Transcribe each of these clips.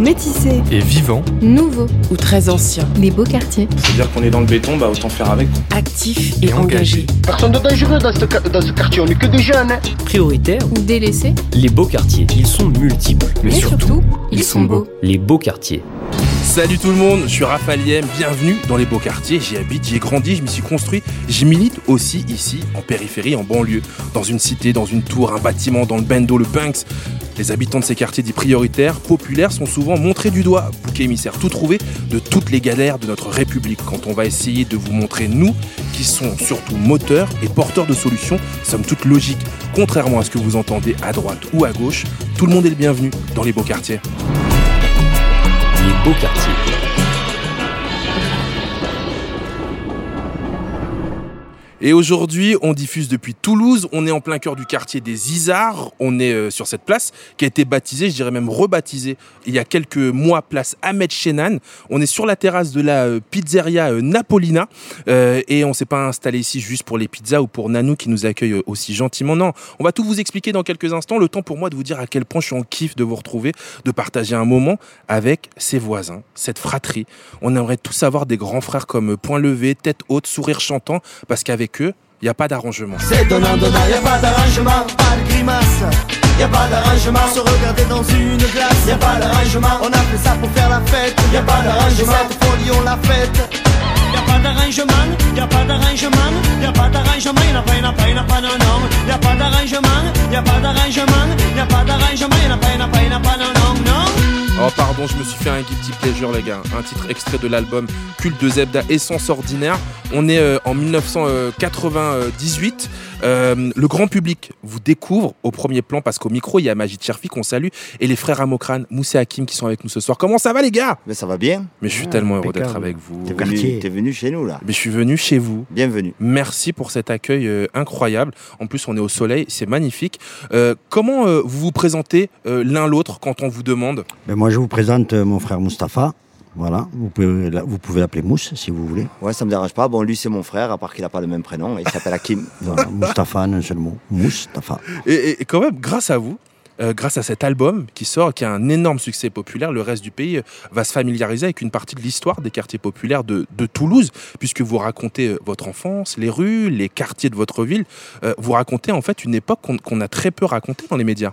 Métissés, et vivant, nouveaux ou très anciens, Les Beaux Quartiers. C'est-à-dire qu'on est dans le béton, bah autant faire avec. actifs et, Et engagés. engagés. Personne de dangereux dans ce, ca- dans ce quartier, on n'est que des jeunes. hein. Prioritaires, Ou délaissés, les beaux quartiers. Ils sont multiples. mais, surtout, ils sont beaux. Les beaux quartiers. Salut tout le monde, je suis Raphaël Yem, bienvenue dans les beaux quartiers, j'y habite, j'y ai grandi, je m'y suis construit, j'y milite aussi ici, en périphérie, en banlieue, dans une cité, dans une tour, un bâtiment, dans le bendo, le Banks. Les habitants de ces quartiers dits prioritaires, populaires, sont souvent montrés du doigt, bouc émissaire tout trouvé de toutes les galères de notre République. Quand on va essayer de vous montrer, nous, qui sont surtout moteurs et porteurs de solutions, somme toute logique. Contrairement à ce que vous entendez à droite ou à gauche, tout le monde est le bienvenu dans les beaux quartiers. Les beaux quartiers. Et aujourd'hui, on diffuse depuis Toulouse. On est en plein cœur du quartier des Isards. On est euh, sur cette place qui a été baptisée, je dirais même rebaptisée, il y a quelques mois, place Ahmed Chenan. On est sur la terrasse de la euh, pizzeria euh, Napolina. Et on s'est pas installé ici juste pour les pizzas ou pour Nanou qui nous accueille aussi gentiment. Non, on va tout vous expliquer dans quelques instants. Le temps pour moi de vous dire à quel point je suis en kiff de vous retrouver, de partager un moment avec ses voisins, cette fratrie. On aimerait tous avoir des grands frères comme Point Levé, Tête Haute, Sourire Chantant, parce qu'avec eux, il n'y a pas d'arrangement. C'est donnant, donnant, y a pas d'arrangement, pas de grimace. Y a pas d'arrangement, se regarder dans une glace. Y a pas d'arrangement, on a fait ça pour faire la fête. Y a pas d'arrangement, cette folie on l'a faite. Y a pas d'arrangement, y a pas d'arrangement, y a pas d'arrangement, y en a pas, y en a pas, y en a pas, non, non. Y a pas d'arrangement, y a pas d'arrangement, y a pas d'arrangement, y en a pas, y en a pas, a pas, non, non, non. Oh pardon, je me suis fait un guilty pleasure les gars. Un titre extrait de l'album Culte de Zebda Essence Ordinaire. On est euh, en 1998. Euh, le grand public vous découvre au premier plan parce qu'au micro il y a Magid Cherfi qu'on salue et les frères Amokran, Moussa Hakim qui sont avec nous ce soir. Comment ça va les gars? Mais ça va bien. Mais je suis Ah, tellement heureux d'être avec vous. T'es venu, t'es venu chez nous là. Mais je suis venu chez vous. Bienvenue. Merci pour cet accueil euh, incroyable. En plus, on est au soleil, c'est magnifique. Euh, comment euh, vous vous présentez euh, l'un l'autre quand on vous demande? Ben moi, je vous présente euh, mon frère Mustapha. Voilà, vous pouvez, la- vous pouvez l'appeler Mousse si vous voulez. Ouais, ça me dérange pas. Bon, lui c'est mon frère, à part qu'il a pas le même prénom. Il s'appelle Hakim. Voilà, Mustapha, en un seul mot. Mustapha. Et, et- et quand même, grâce à vous, euh, grâce à cet album qui sort, qui a un énorme succès populaire, le reste du pays euh, va se familiariser avec une partie de l'histoire des quartiers populaires de, de Toulouse, puisque vous racontez euh, votre enfance, les rues, les quartiers de votre ville. Euh, vous racontez en fait une époque qu'on qu'on a très peu racontée dans les médias.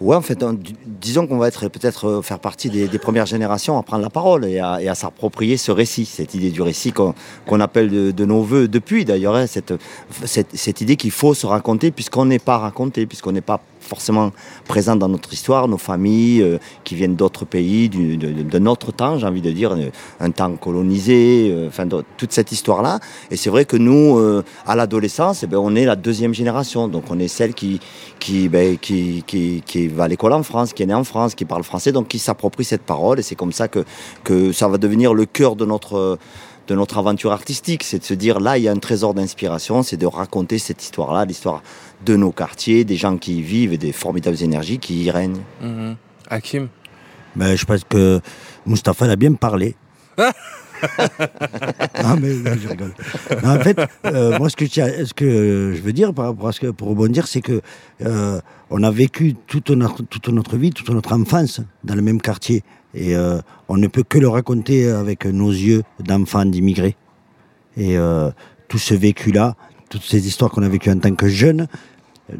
Ouais, en fait, dis- disons qu'on va être peut-être euh, faire partie des, premières générations à prendre la parole et à, s'approprier ce récit, cette idée du récit qu'on appelle de, nos voeux depuis d'ailleurs, hein, cette idée qu'il faut se raconter puisqu'on n'est pas raconté, puisqu'on n'est pas forcément présent dans notre histoire, nos familles euh, qui viennent d'autres pays, du- de, de- de notre temps, j'ai envie de dire, euh, un temps colonisé, euh, toute cette histoire-là. Et c'est vrai que nous, à l'adolescence, eh ben, on est la deuxième génération, donc on est celle ben, qui, va à l'école en France, qui est née en France, qui parle français, donc qui s'approprie cette parole. Et c'est comme ça que ça va devenir le cœur de notre, de notre aventure artistique. C'est de se dire, là, il y a un trésor d'inspiration, c'est de raconter cette histoire-là, l'histoire de nos quartiers, des gens qui y vivent et des formidables énergies qui y règnent. Mhm. Hakim? Ben, je pense que Mustapha, il a bien parlé. ah, mais non, je rigole. Non, en fait, euh, moi, ce que, je veux dire par ce que, pour rebondir, c'est que euh, on a vécu toute notre, toute notre vie, toute notre enfance dans le même quartier. Et euh, on ne peut que le raconter avec nos yeux d'enfants d'immigrés. Et tout ce vécu-là, toutes ces histoires qu'on a vécues en tant que jeunes,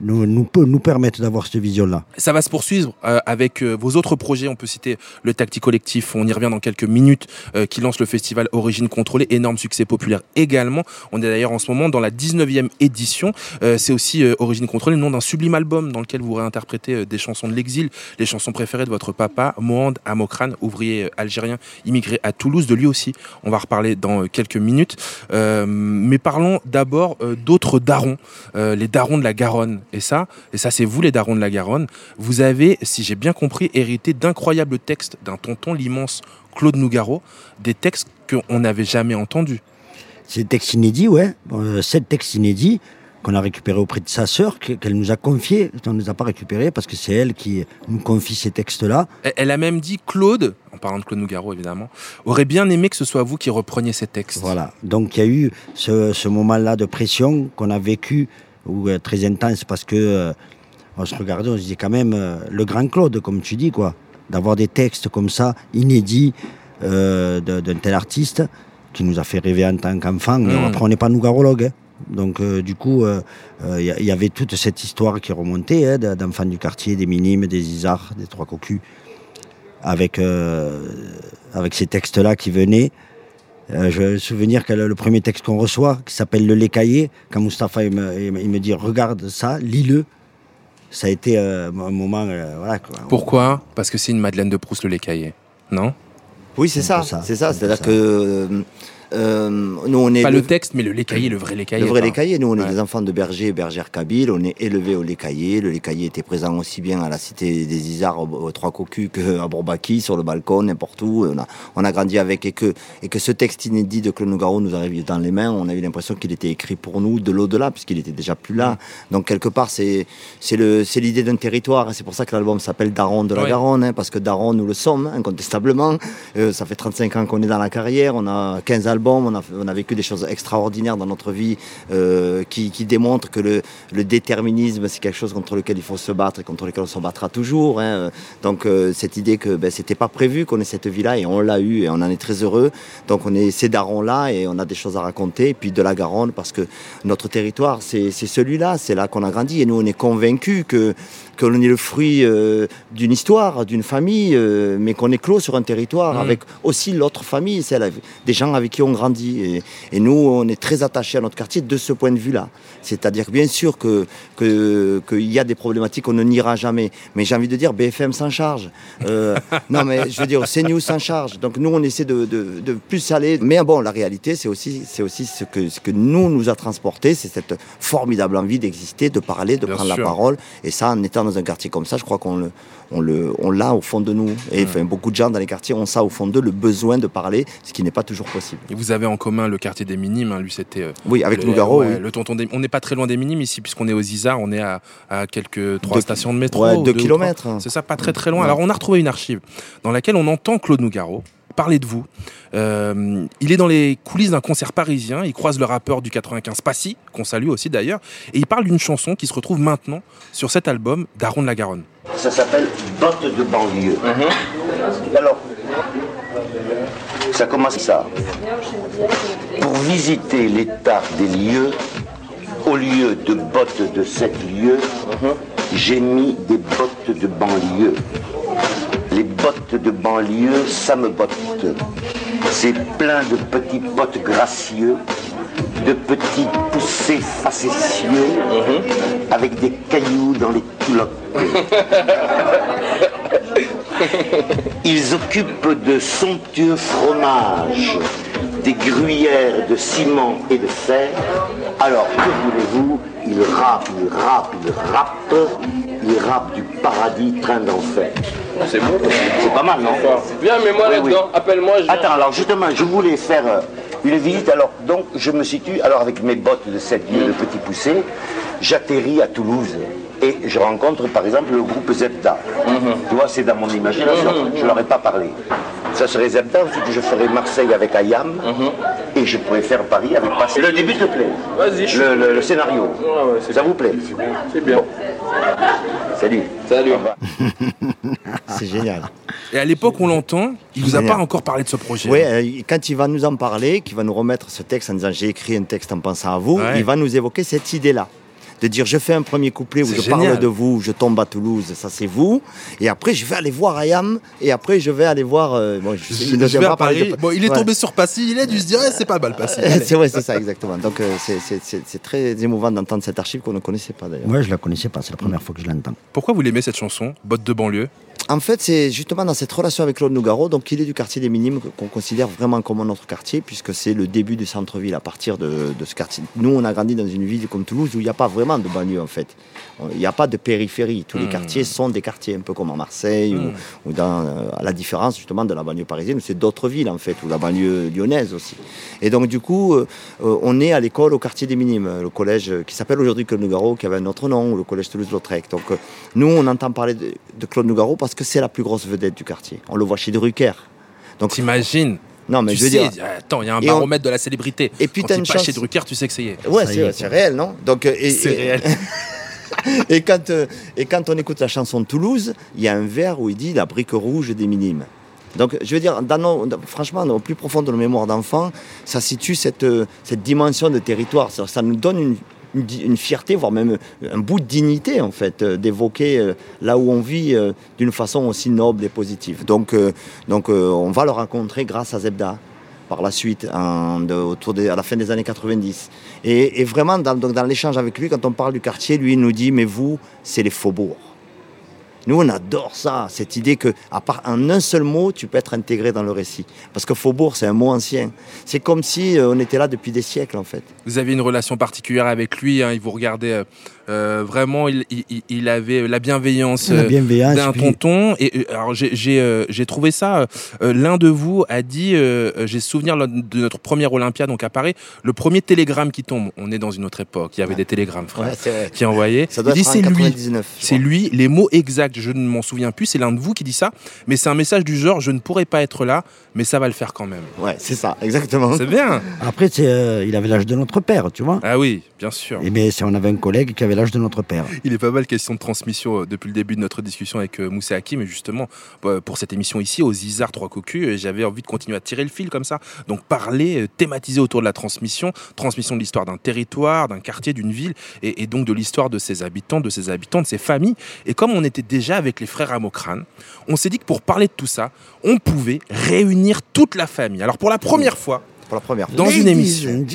nous, nous, peut nous permettre d'avoir cette vision-là. Ça va se poursuivre euh, avec euh, vos autres projets. On peut citer le Tacti Collectif, on y revient dans quelques minutes, euh, qui lance le festival Origine Contrôlée, énorme succès populaire également. On est d'ailleurs en ce moment dans la 19e édition. C'est aussi Origine Contrôlée, le nom d'un sublime album dans lequel vous réinterprétez des chansons de l'exil, les chansons préférées de votre papa, Mohand Amokran, ouvrier algérien immigré à Toulouse, de lui aussi. On va reparler dans quelques minutes. Mais parlons d'abord d'autres darons, les darons de la Garonne. Et ça, et ça c'est vous les darons de la Garonne. Vous avez, si j'ai bien compris, hérité d'incroyables textes d'un tonton, l'immense Claude Nougaro, des textes qu'on n'avait jamais entendus. C'est des textes inédits, ouais. Euh, sept textes inédits. qu'on a récupéré auprès de sa sœur, que- qu'elle nous a confié. On ne nous a pas récupéré parce que c'est elle qui nous confie ces textes-là. Elle- Elle a même dit Claude, en parlant de Claude Nougaro évidemment, aurait bien aimé que ce soit vous qui repreniez ces textes. Voilà. Donc il y a eu ce, ce moment-là de pression qu'on a vécu, ou euh, très intense, parce que euh, on se regardait, on se disait quand même euh, le grand Claude, comme tu dis, quoi, d'avoir des textes comme ça inédits d'un tel artiste qui nous a fait rêver en tant qu'enfant. Et Mm. Après, on n'est pas nougarologue. hein. Donc euh, du coup, euh, euh, il y, avait toute cette histoire qui remontait hein, d'enfants du quartier, des minimes, des isards, des trois cocus, avec, avec ces textes-là qui venaient. Euh, je me souvenir que le, le premier texte qu'on reçoit, qui s'appelle Le lait caillé, quand Mustapha il me, il dit regarde ça, lis-le, ça a été euh, un moment. euh, voilà, quoi. Pourquoi? Parce que c'est une Madeleine de Proust le lait caillé. Non? Oui, c'est ça. ça, C'est ça. C'est-à-dire ça. que euh, nous, on est Pas le- le texte, mais le lait caillé, le vrai lait caillé. Le vrai quoi. lait caillé, nous on est des enfants de bergers et bergères kabyles, on est élevés au lait caillé. Le lait caillé était présent aussi bien à la cité des Isards, au, au Trois Cocus, qu'à Bourbaki, sur le balcon, n'importe où. On a, on a grandi avec et que, et que ce texte inédit de Claude Nougaro nous arrive dans les mains, on a eu l'impression qu'il était écrit pour nous de l'au-delà, puisqu'il était déjà plus là. Donc quelque part, c'est l'idée d'un territoire. C'est pour ça que l'album s'appelle Daron de la Ouais. Garonne, hein, parce que Daron, nous le sommes, hein, incontestablement. Euh, ça fait 35 ans qu'on est dans la carrière, on a 15 on a, vécu des choses extraordinaires dans notre vie euh, qui, démontrent que le, déterminisme, c'est quelque chose contre lequel il faut se battre et contre lequel on se battra toujours. hein. Donc euh, cette idée que ben, c'était pas prévu qu'on ait cette vie-là et on l'a eu et on en est très heureux. Donc on est ces darons-là et on a des choses à raconter. Puis de la Garonne, parce que notre territoire, c'est celui-là, c'est là qu'on a grandi. Et nous, on est convaincus que que l'on est le fruit euh, d'une histoire, d'une famille, euh, mais qu'on est clos sur un territoire Mhm. avec aussi l'autre famille, celle des gens avec qui on grandit. Et, et nous, on est très attachés à notre quartier de ce point de vue-là. C'est-à-dire que bien sûr que que- qu'il y a des problématiques, on ne n'ira jamais. Mais j'ai envie de dire, BFM s'en charge. Euh, non, mais je veux dire, CNews s'en charge. Donc nous, on essaie de, de- de plus aller. Mais bon, la réalité, c'est aussi, c'est aussi ce, que, ce que nous nous a transporté, c'est cette formidable envie d'exister, de parler, de Bien prendre sûr. la parole. Et ça, en étant dans un quartier comme ça, je crois qu'on le, on le, on l'a au fond de nous. Et enfin, beaucoup de gens dans les quartiers ont ça au fond d'eux, le besoin de parler, ce qui n'est pas toujours possible. Et vous avez en commun le quartier des Minimes, hein, lui c'était... euh, Oui, avec Nougaro, ouais, oui. le tonton des- On n'est pas très loin des Minimes ici, puisqu'on est aux Isards, on est à, à quelques trois Deux- stations de métro. Ouais, ou deux kilomètres. trois. C'est ça, pas très très loin. Ouais. Alors on a retrouvé une archive dans laquelle on entend Claude Nougaro parler de vous. Euh, il est dans les coulisses d'un concert parisien, il croise le rappeur du 95 Passy, qu'on salue aussi d'ailleurs, et il parle d'une chanson qui se retrouve maintenant sur cet album Daron de la Garonne. Ça s'appelle Botte de banlieue. Alors, ça commence ça. Pour visiter l'état des lieux, au lieu de bottes de sept lieux, j'ai mis des bottes de banlieue. Les bottes de banlieue, ça me botte. C'est plein de petits potes gracieux, de petits poussés facétieux, avec des cailloux dans les culottes. Ils occupent de somptueux fromages, des gruyères de ciment et de fer. Alors, que voulez-vous? Ils rappent, ils rappent, ils rappent. Ils rappent du paradis, train d'enfer. C'est bon. C'est pas mal, non Viens, mets-moi Oui, là-dedans. oui. Appelle-moi. je. Attends, alors justement, je voulais faire euh, une visite. Alors, donc, je me situe, alors avec mes bottes de 7 lieues de petit poussé, j'atterris à Toulouse. Et je rencontre par exemple le groupe Zebda. Tu vois, c'est dans mon imagination. Je ne leur ai pas parlé. Ça serait Zebda, ensuite je ferais Marseille avec Ayam. Et je pourrais faire Paris avec Passy. Le début te plaît Vas-y, je- le, le- le scénario. Ouais, ouais, c'est Ça vous plaît C'est bien. Salut. Salut. Au revoir. C'est génial. Et à l'époque, on l'entend, il vous a Génial. pas encore parlé de ce projet. Oui, euh, quand il va nous en parler, qu'il va nous remettre ce texte en disant j'ai écrit un texte en pensant à vous, Ouais. il va nous évoquer cette idée-là. De dire je fais un premier couplet où je parle de vous, je tombe à Toulouse, ça c'est vous. Et après je vais aller voir Ayam, et après je vais aller voir. euh, bon, je, Je, il ne je vais vient à pas parler Paris. de- Bon, il est Ouais. tombé sur Passy, il a dû se dire, eh, c'est pas mal Passy. c'est ouais, c'est ça exactement. Donc euh, c'est- c'est c'est- c'est très émouvant d'entendre cette archive qu'on ne connaissait pas d'ailleurs. Moi, je la connaissais pas, c'est la première fois que je l'entends. Pourquoi vous l'aimez cette chanson, Botte de banlieue? En fait, c'est justement dans cette relation avec Claude Nougaro, donc il est du quartier des Minimes qu'on considère vraiment comme notre quartier, puisque c'est le début du centre-ville à partir de, de ce quartier. Nous, on a grandi dans une ville comme Toulouse où il n'y a pas vraiment de banlieue en fait. Il n'y a pas de périphérie. Tous les Hmm. quartiers sont des quartiers, un peu comme à Marseille ou, ou dans, euh, à la différence justement de la banlieue parisienne, où c'est d'autres villes en fait, ou la banlieue lyonnaise aussi. Et donc du coup, euh, euh, on est à l'école au quartier des Minimes, le collège qui s'appelle aujourd'hui Claude Nougaro, qui avait un autre nom, ou le collège Toulouse-Lautrec. Donc euh, nous, on entend parler de, de Claude Nougaro parce que c'est la plus grosse vedette du quartier. On le voit chez Drucker. Donc T'imagines non, mais tu je veux sais, dire. attends, il y a un on- baromètre de la célébrité. Et puis Quand t'as une passe chance. chez Drucker, tu sais que ça y est. Ouais, c'est est, c'est réel, non? Donc, euh, et, C'est et- réel. et quand, euh, et quand on écoute la chanson de Toulouse, il y a un vers où il dit la brique rouge des minimes. Donc, je veux dire, dans nos- dans- franchement, au plus profond de nos mémoires d'enfants, ça situe cette, euh, cette dimension de territoire. Ça, ça nous donne une, une fierté, voire même un bout de dignité, en fait, euh, d'évoquer euh, là où on vit euh, d'une façon aussi noble et positive. Donc, euh, donc euh, on va le rencontrer grâce à Zebda par la suite, autour à la fin des années 90. Et, vraiment, dans, dans l'échange avec lui, quand on parle du quartier, lui, il nous dit, mais vous, c'est les faubourgs. Nous, on adore ça, cette idée que, à part en un seul mot, tu peux être intégré dans le récit. Parce que faubourg, c'est un mot ancien. C'est comme si euh, on était là depuis des siècles, en fait. Vous avez une relation particulière avec lui, hein, il vous regardait euh, vraiment, il, il- il- il avait la bienveillance La euh, bienveillance. d'un puis- tonton. Et euh, alors j'ai j'ai, euh, j'ai trouvé ça. L'un de vous a dit, j'ai souvenir de notre première Olympia, donc à Paris, le premier télégramme qui tombe. On est dans une autre époque. Il y avait Ouais. des télégrammes, frère, qui envoyaient. Ça doit il dit c'est lui. 99. je C'est lui, les mots exacts, je ne m'en souviens plus, c'est l'un de vous qui dit ça, mais c'est un message du genre, je ne pourrais pas être là, mais ça va le faire quand même. Ouais, c'est ça, exactement. C'est bien Après, c'est, euh, il avait l'âge de notre père, tu vois. Ah oui, bien sûr. Et bien, c'est- on avait un collègue qui avait l'âge de notre père. Il est pas mal question de transmission euh, depuis le début de notre discussion avec euh, Moussa Hakim. Et justement, euh, pour cette émission ici, aux Isard 3 Cocus, euh, j'avais envie de continuer à tirer le fil comme ça. Donc parler, thématiser autour de la transmission, transmission de l'histoire d'un territoire, d'un quartier, d'une ville, et, et donc de l'histoire de ses habitants, de ses habitants, de ses familles. Et comme on était déjà avec les frères Amokrane, on s'est dit que pour parler de tout ça, on pouvait réunir toute la famille. Alors pour la première fois, Pour la première fois. dans une émission,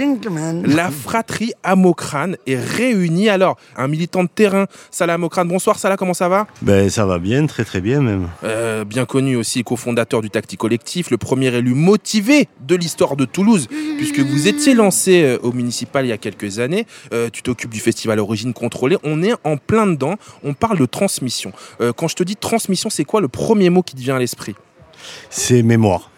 la fratrie Amokrane est réunie. Alors, un militant de terrain, Salah Amokrane. Bonsoir Salah, comment ça va? Ben ça va bien, très très bien même. Euh, Bien connu aussi, cofondateur du Tacti Collectif, le premier élu motivé de l'histoire de Toulouse, puisque vous étiez lancé euh, au municipal il y a quelques années. Euh, tu t'occupes du festival Origine Contrôlée. On est en plein dedans. On parle de transmission. Euh, quand je te dis transmission, c'est quoi le premier mot qui te vient à l'esprit? C'est mémoire.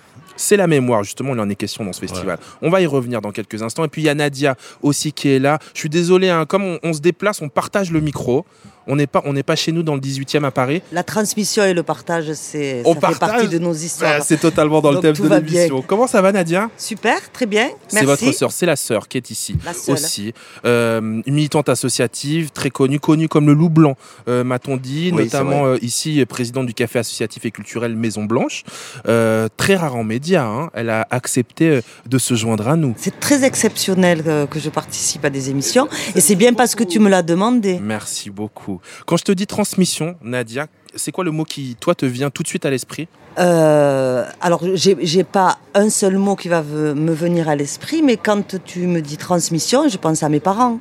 C'est la mémoire, justement, il en est question dans ce festival. On va y revenir dans quelques instants. Et puis il y a Nadia aussi qui est là. Je suis désolé, hein, comme on, on se déplace, on partage le micro. On n'est pas, on n'est pas chez nous dans le 18e à Paris. La transmission et le partage, c'est, ça fait partage partie de nos histoires. C'est totalement dans le thème de l'émission. Comment ça va, Nadia? Super, très bien. C'est votre sœur, c'est la sœur qui est ici La seule. aussi. Euh, une militante associative, très connue, connue comme le loup blanc, euh, m'a-t-on dit, Oui, notamment euh, ici euh, présidente du café associatif et culturel Maison Blanche. Euh, très rare en médias, hein. elle a accepté euh, de se joindre à nous. C'est très exceptionnel euh, que je participe à des émissions. Et c'est bien parce que tu me l'as demandé. Merci beaucoup. Quand je te dis transmission, Nadia, c'est quoi le mot qui, toi, te vient tout de suite à l'esprit? Euh, alors, j'ai pas un seul mot qui va me venir à l'esprit, mais quand tu me dis transmission, je pense à mes parents.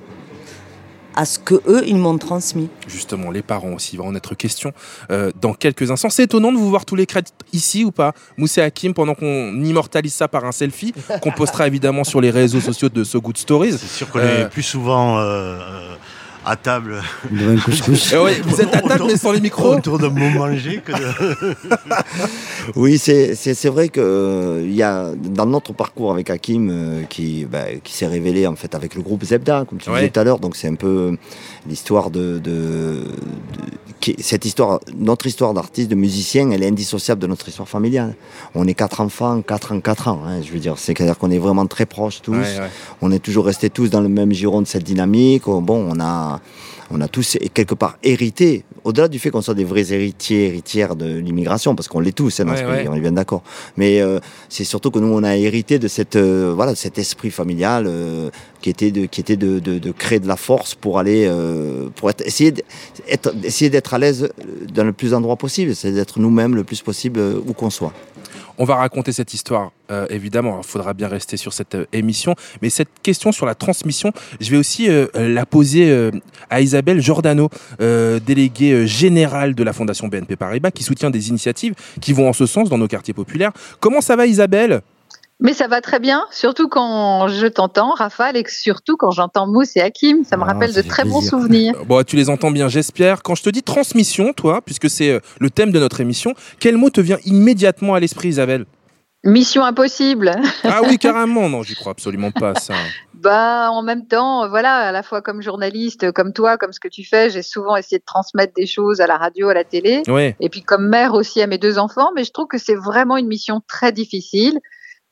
À ce que eux, ils m'ont transmis. Justement, les parents aussi, il va en être question euh, dans quelques instants. C'est étonnant de vous voir tous les crédits ici ou pas Moussa Hakim, pendant qu'on immortalise ça par un selfie, qu'on postera évidemment sur les réseaux sociaux de So Good Stories. C'est sûr qu'on Euh, est plus souvent euh, euh, à table. Devant un couscous. Eh ouais, vous êtes à table mais sans les micros Autour d'un mot manger que de... Oui, c'est c'est- c'est vrai que euh, il y a dans notre parcours avec Hakim euh, qui, bah, qui s'est révélé en fait avec le groupe Zebda, comme tu Ouais. disais tout à l'heure. Donc c'est un peu l'histoire de, de, de- qui- cette histoire, notre histoire d'artiste, de musicien, elle est indissociable de notre histoire familiale. On est quatre enfants, quatre en quatre ans. hein, je veux dire, c'est-à-dire qu'on est vraiment très proches tous. Ouais, ouais. On est toujours restés tous dans le même giron de cette dynamique. Bon, on a, on a tous quelque part hérité, au-delà du fait qu'on soit des vrais héritiers, héritières de l'immigration, parce qu'on l'est tous hein, dans Ouais, ce ouais. pays, on est bien d'accord. Mais euh, c'est surtout que nous, on a hérité de cette, euh, voilà, cet esprit familial euh, qui était de, qui était de, de, de créer de la force pour aller, euh, pour être, essayer d'être, essayer d'être à l'aise dans le plus d'endroits possible, c'est d'être nous-mêmes le plus possible où qu'on soit. On va raconter cette histoire, euh, évidemment. Il faudra bien rester sur cette euh, émission. Mais cette question sur la transmission, je vais aussi euh, la poser à Isabelle Giordano, déléguée générale de la Fondation BNP Paribas, qui soutient des initiatives qui vont en ce sens dans nos quartiers populaires. Comment ça va, Isabelle? Mais ça va très bien, surtout quand je t'entends, Raphaël, et surtout quand j'entends Mousse et Hakim. Ça me Ah, rappelle de très bons souvenirs. Bon, tu les entends bien, j'espère. Quand je te dis transmission, toi, puisque c'est euh, le thème de notre émission, quel mot te vient immédiatement à l'esprit, Isabelle? Mission impossible. Ah oui, carrément. Non, j'y crois absolument pas, ça. Bah, en même temps, voilà, à la fois comme journaliste, comme toi, comme ce que tu fais, j'ai souvent essayé de transmettre des choses à la radio, à la télé. Ouais. Et puis comme mère aussi à mes deux enfants, mais je trouve que c'est vraiment une mission très difficile.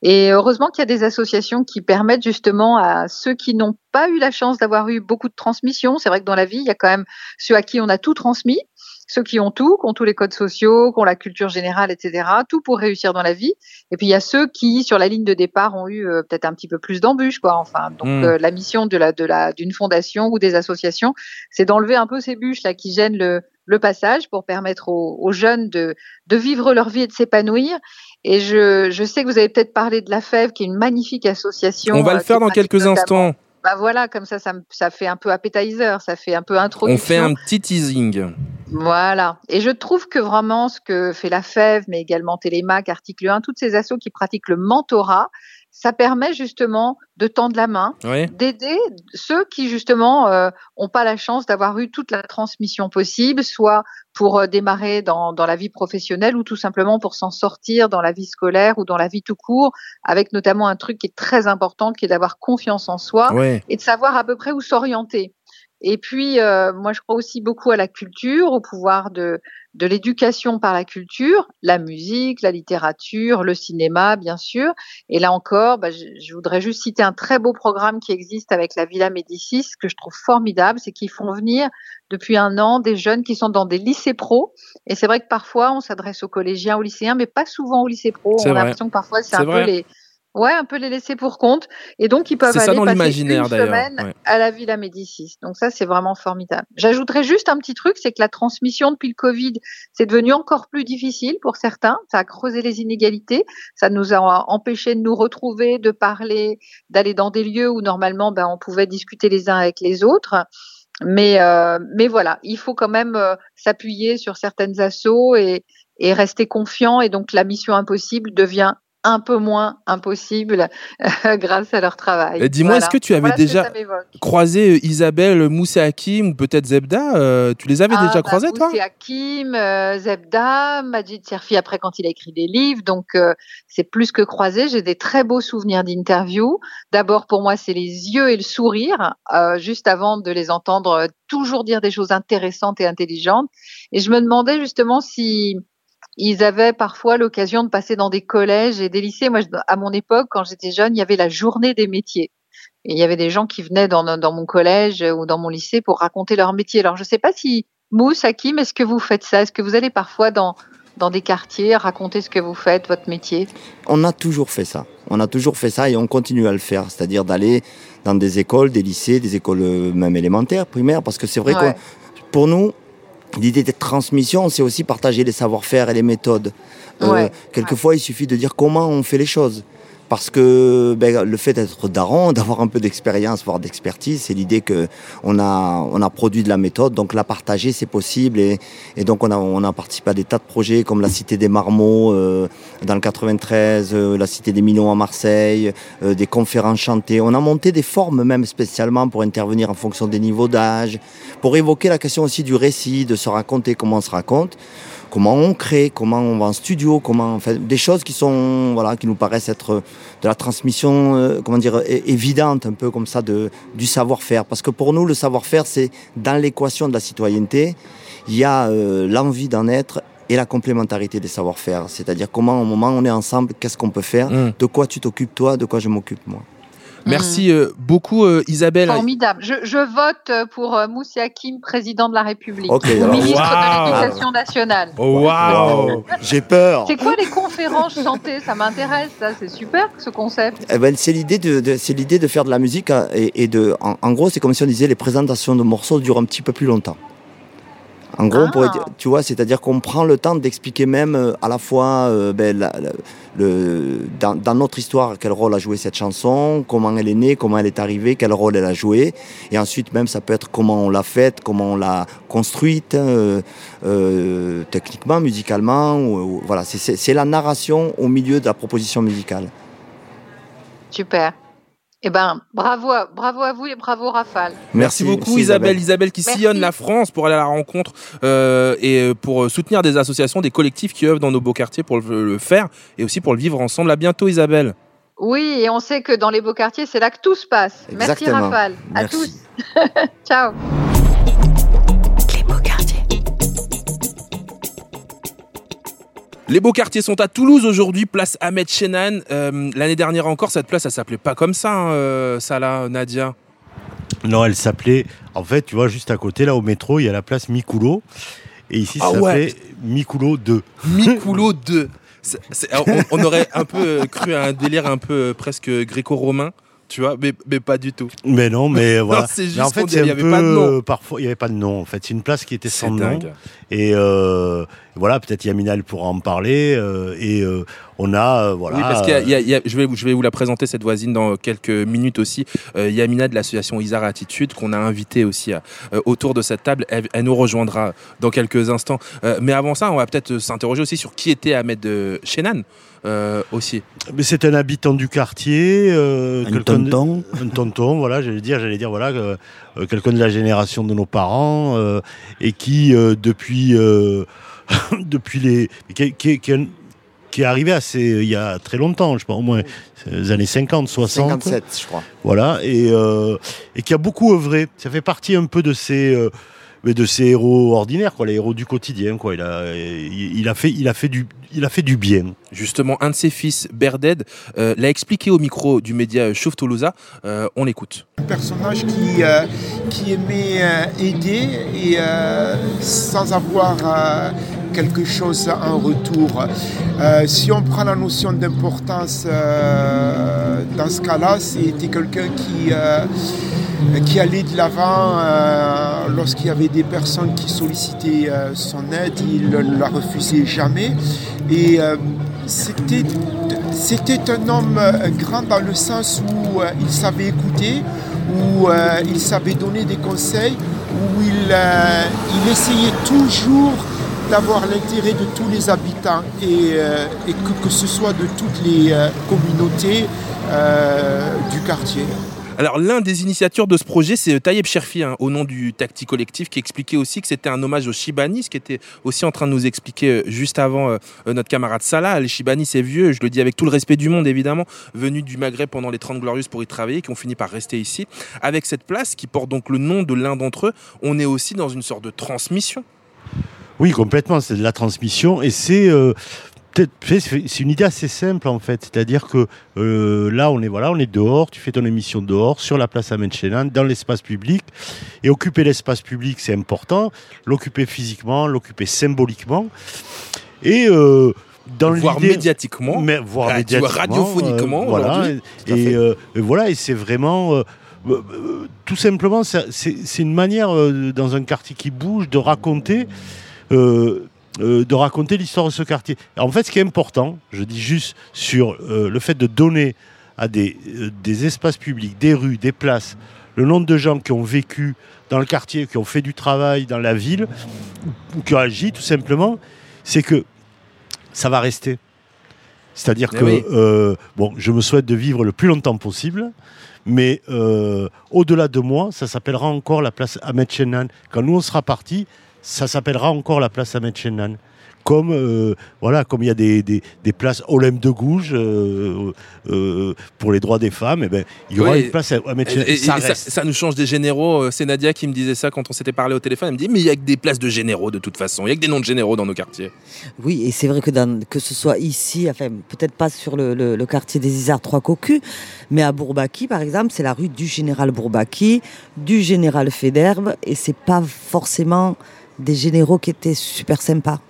Et heureusement qu'il y a des associations qui permettent justement à ceux qui n'ont pas eu la chance d'avoir eu beaucoup de transmission. C'est vrai que dans la vie, il y a quand même ceux à qui on a tout transmis, ceux qui ont tout, qui ont tous les codes sociaux, qui ont la culture générale, etc. Tout pour réussir dans la vie. Et puis il y a ceux qui, sur la ligne de départ, ont eu euh, peut-être un petit peu plus d'embûches, quoi. Enfin, donc Mm. euh, la mission de la de la d'une fondation ou des associations, c'est d'enlever un peu ces bûches là qui gênent le le passage pour permettre aux, aux jeunes de, de vivre leur vie et de s'épanouir. Et je, je sais que vous avez peut-être parlé de la FEV, qui est une magnifique association. On va le euh, faire dans quelques instants. Bah voilà, comme ça, ça, ça fait un peu appetizer, ça fait un peu introduction. On fait un petit teasing. Voilà. Et je trouve que vraiment ce que fait la FEV, mais également Télémac, Article 1, toutes ces assos qui pratiquent le mentorat, ça permet justement de tendre la main, d'aider ceux qui justement euh, ont pas la chance d'avoir eu toute la transmission possible, soit pour euh, démarrer dans, dans la vie professionnelle ou tout simplement pour s'en sortir dans la vie scolaire ou dans la vie tout court, avec notamment un truc qui est très important, qui est d'avoir confiance en soi et de savoir à peu près où s'orienter. Et puis, euh, moi, je crois aussi beaucoup à la culture, au pouvoir de, de l'éducation par la culture, la musique, la littérature, le cinéma, bien sûr. Et là encore, bah, je, je voudrais juste citer un très beau programme qui existe avec la Villa Médicis, que je trouve formidable, c'est qu'ils font venir depuis un an des jeunes qui sont dans des lycées pro. Et c'est vrai que parfois, on s'adresse aux collégiens, aux lycéens, mais pas souvent aux lycées pro. On a l'impression que parfois, c'est C'est un vrai. peu les... Ouais, un peu les laisser pour compte. Et donc, ils peuvent ça aller dans passer une semaine ouais. à la Villa Médicis. Donc ça, c'est vraiment formidable. J'ajouterais juste un petit truc, c'est que la transmission depuis le Covid, c'est devenu encore plus difficile pour certains. Ça a creusé les inégalités. Ça nous a empêché de nous retrouver, de parler, d'aller dans des lieux où normalement, ben, on pouvait discuter les uns avec les autres. Mais, euh, mais voilà, il faut quand même euh, s'appuyer sur certaines assauts et, et rester confiant. Et donc, la mission impossible devient un peu moins impossible euh, grâce à leur travail. Et Dis-moi, Voilà. est-ce que tu avais Voilà déjà croisé euh, Isabelle, Moussa Hakim ou peut-être Zebda euh, Tu les avais Ah, déjà bah, croisés, toi? Moussi Hakim, euh, Zebda, Majid Serfi après quand il a écrit des livres. Donc euh, c'est plus que croisé. J'ai des très beaux souvenirs d'interviews. D'abord pour moi c'est les yeux et le sourire juste avant de les entendre toujours dire des choses intéressantes et intelligentes. Et je me demandais justement si ils avaient parfois l'occasion de passer dans des collèges et des lycées. Moi, je- à mon époque, quand j'étais jeune, il y avait la journée des métiers. Et il y avait des gens qui venaient dans, dans mon collège ou dans mon lycée pour raconter leur métier. Alors, je ne sais pas si, Mousse, Hakim, est-ce que vous faites ça? Est-ce que vous allez parfois dans, dans des quartiers raconter ce que vous faites, votre métier? On a toujours fait ça. On a toujours fait ça et on continue à le faire. C'est-à-dire d'aller dans des écoles, des lycées, des écoles euh, même élémentaires, primaires, parce que c'est vrai Ouais. que pour nous, l'idée de transmission, c'est aussi partager les savoir-faire et les méthodes. Euh, Ouais. quelquefois, il suffit de dire comment on fait les choses. Parce que ben, le fait d'être daron, d'avoir un peu d'expérience, voire d'expertise, c'est l'idée que on a, on a produit de la méthode, donc la partager, c'est possible. Et, donc on a, on a participé à des tas de projets comme la Cité des Marmots euh, dans le 93, euh, la Cité des Milons à Marseille, euh, des conférences chantées. On a monté des formes même spécialement pour intervenir en fonction des niveaux d'âge, pour évoquer la question aussi du récit, de se raconter comment on se raconte comment on crée, comment on va en studio, comment enfin, des choses qui sont voilà qui nous paraissent être de la transmission euh, comment dire évidente un peu comme ça de du savoir-faire. Parce que pour nous le savoir-faire c'est dans l'équation de la citoyenneté il y a euh, l'envie d'en être et la complémentarité des savoir-faire. C'est-à-dire comment au moment où on est ensemble qu'est-ce qu'on peut faire Mm. de quoi tu t'occupes toi de quoi je m'occupe moi Merci euh, beaucoup, euh, Isabelle. Formidable. Je, je vote pour euh, Moussi Hakim, président de la République, Ok, ou alors- ministre de l'Éducation nationale. Oh, waouh j'ai peur C'est quoi les conférences chantées Ça m'intéresse, ça. C'est super ce concept. Eh ben, c'est l'idée de, de- c'est l'idée de faire de la musique hein, et, et de en, en gros c'est comme si on disait les présentations de morceaux durent un petit peu plus longtemps En gros, on pourrait Ah. dire- tu vois, c'est-à-dire qu'on prend le temps d'expliquer même euh, à la fois euh, ben, la- la- le, dans, dans notre histoire quel rôle a joué cette chanson, comment elle est née, comment elle est arrivée, quel rôle elle a joué. Et ensuite, même, ça peut être comment on l'a faite, comment on l'a construite, euh, euh, techniquement, musicalement. ou- ou- voilà, c'est la narration au milieu de la proposition musicale. Super. Eh ben, bravo, à, bravo à vous et bravo Rafale. Merci, beaucoup Isabelle. Isabelle qui Merci. sillonne la France pour aller à la rencontre euh, et euh, pour euh, soutenir des associations, des collectifs qui œuvrent dans nos beaux quartiers pour le, le faire et aussi pour le vivre ensemble. À bientôt Isabelle. Oui, et on sait que dans les beaux quartiers, c'est là que tout se passe. Merci Exactement. Rafale. À Merci. tous. Ciao. Les beaux quartiers sont à Toulouse aujourd'hui, place Ahmed Chenan. Euh, L'année dernière encore, cette place, elle s'appelait pas comme ça, hein, euh, Salah, Nadia. Non, elle s'appelait. En fait, tu vois, juste à côté, là, au métro, il y a la place Mikulo. Et ici, Ah ça ouais. s'appelait Mikulo 2. Mikulo 2. C'est- c'est- on, on aurait un peu cru à un délire un peu presque gréco-romain, tu vois, mais, mais pas du tout. Mais non, mais Non, voilà. c'est juste Mais en fait, il y un avait peu, pas de nom. Parfois, il n'y avait pas de nom. En fait, c'est une place qui était sans nom. Et euh, voilà, peut-être Yamina elle pourra en parler. euh, et euh, on a, euh, voilà. Oui, parce qu'il y a- il y a- il y a- je, vais, vous- je vais vous la présenter, cette voisine, dans quelques minutes aussi. Euh, Yamina de l'association Isar Attitude, qu'on a invité aussi à- euh, autour de cette table. Elle, elle nous rejoindra dans quelques instants. Euh, mais avant ça, on va peut-être s'interroger aussi sur qui était Ahmed Shenan euh, aussi. Mais c'est un habitant du quartier. euh, Un de- tonton. un tonton, voilà, j'allais dire, j'allais dire, voilà, euh, quelqu'un de la génération de nos parents euh, et qui, euh, depuis, euh, depuis les, qui, qui- qui- qui est arrivé assez, il y a très longtemps, je pense, au moins les années 50, 60. 57, je crois. Voilà, et, euh, et qui a beaucoup œuvré. Ça fait partie un peu de ces, euh, mais de ces héros ordinaires, quoi, les héros du quotidien. Quoi. Il, a, il, il a fait, il, a fait du, il a fait du bien. Justement, un de ses fils, Berded, euh, l'a expliqué au micro du média Chouf Toulousa. Euh, on l'écoute. Un personnage qui, euh, qui aimait euh, aider et euh, sans avoir euh, quelque chose en retour. Euh, si on prend la notion d'importance euh, dans ce cas-là, c'était quelqu'un qui, euh, qui allait de l'avant lorsqu'il y avait des personnes qui sollicitaient son aide, il ne la refusait jamais. Et c'était c'était un homme grand dans le sens où il savait écouter, où il savait donner des conseils, où il, il essayait toujours d'avoir l'intérêt de tous les habitants et, euh, que, ce soit de toutes les euh, communautés euh, du quartier. Alors l'un des initiateurs de ce projet, c'est Taïeb Cherfi, hein, au nom du Tacti Collectif, qui expliquait aussi que c'était un hommage aux Shibani, ce qui était aussi en train de nous expliquer juste avant notre camarade Salah. Les Shibani, c'est vieux, je le dis avec tout le respect du monde évidemment, venus du Maghreb pendant les 30 Glorieuses pour y travailler, qui ont fini par rester ici. Avec cette place qui porte donc le nom de l'un d'entre eux, on est aussi dans une sorte de transmission. Oui, complètement. C'est de la transmission et c'est euh, peut-être- c'est une idée assez simple en fait. C'est-à-dire que euh, là, on est voilà, on est dehors. Tu fais ton émission dehors sur la place Ahmed Chenan, dans l'espace public. Et occuper l'espace public, c'est important. L'occuper physiquement, l'occuper symboliquement. Et euh, dans Voire médiatiquement. mais voire Ah, médiatiquement, radiophoniquement, euh, voilà. Et, euh, et voilà, et c'est vraiment. euh, tout simplement, c'est une manière, euh, dans un quartier qui bouge, de raconter, de raconter l'histoire de ce quartier. En fait, ce qui est important, je dis juste sur euh, le fait de donner à des, euh, des espaces publics, des rues, des places, le nombre de gens qui ont vécu dans le quartier, qui ont fait du travail dans la ville, ou qui ont agi tout simplement, c'est que ça va rester. C'est-à-dire Eh que, oui. euh, bon, je me souhaite de vivre le plus longtemps possible, mais euh, au-delà de moi, ça s'appellera encore la place Ahmed Chenan. Quand nous on sera partis, ça s'appellera encore la place Ahmed Chenan. Comme euh, voilà, comme il y a des, des, des places Olympe de Gouges euh, euh, pour les droits des femmes, et ben il y aura Ouais, une place Ahmed Chenan. Et- et- ça et ça, reste. ça nous change des généraux. Euh, C'est Nadia qui me disait ça quand on s'était parlé au téléphone. Elle me dit Mais il y a que des places de généraux de toute façon. Il y a que des noms de généraux dans nos quartiers. Oui, et c'est vrai que, dans- que ce soit ici, enfin, peut-être pas sur le, le- le quartier des Isards Trois Cocus, mais à Bourbaki, par exemple, c'est la rue du général Bourbaki, du général Federbe, et c'est pas forcément des généraux qui étaient super sympas.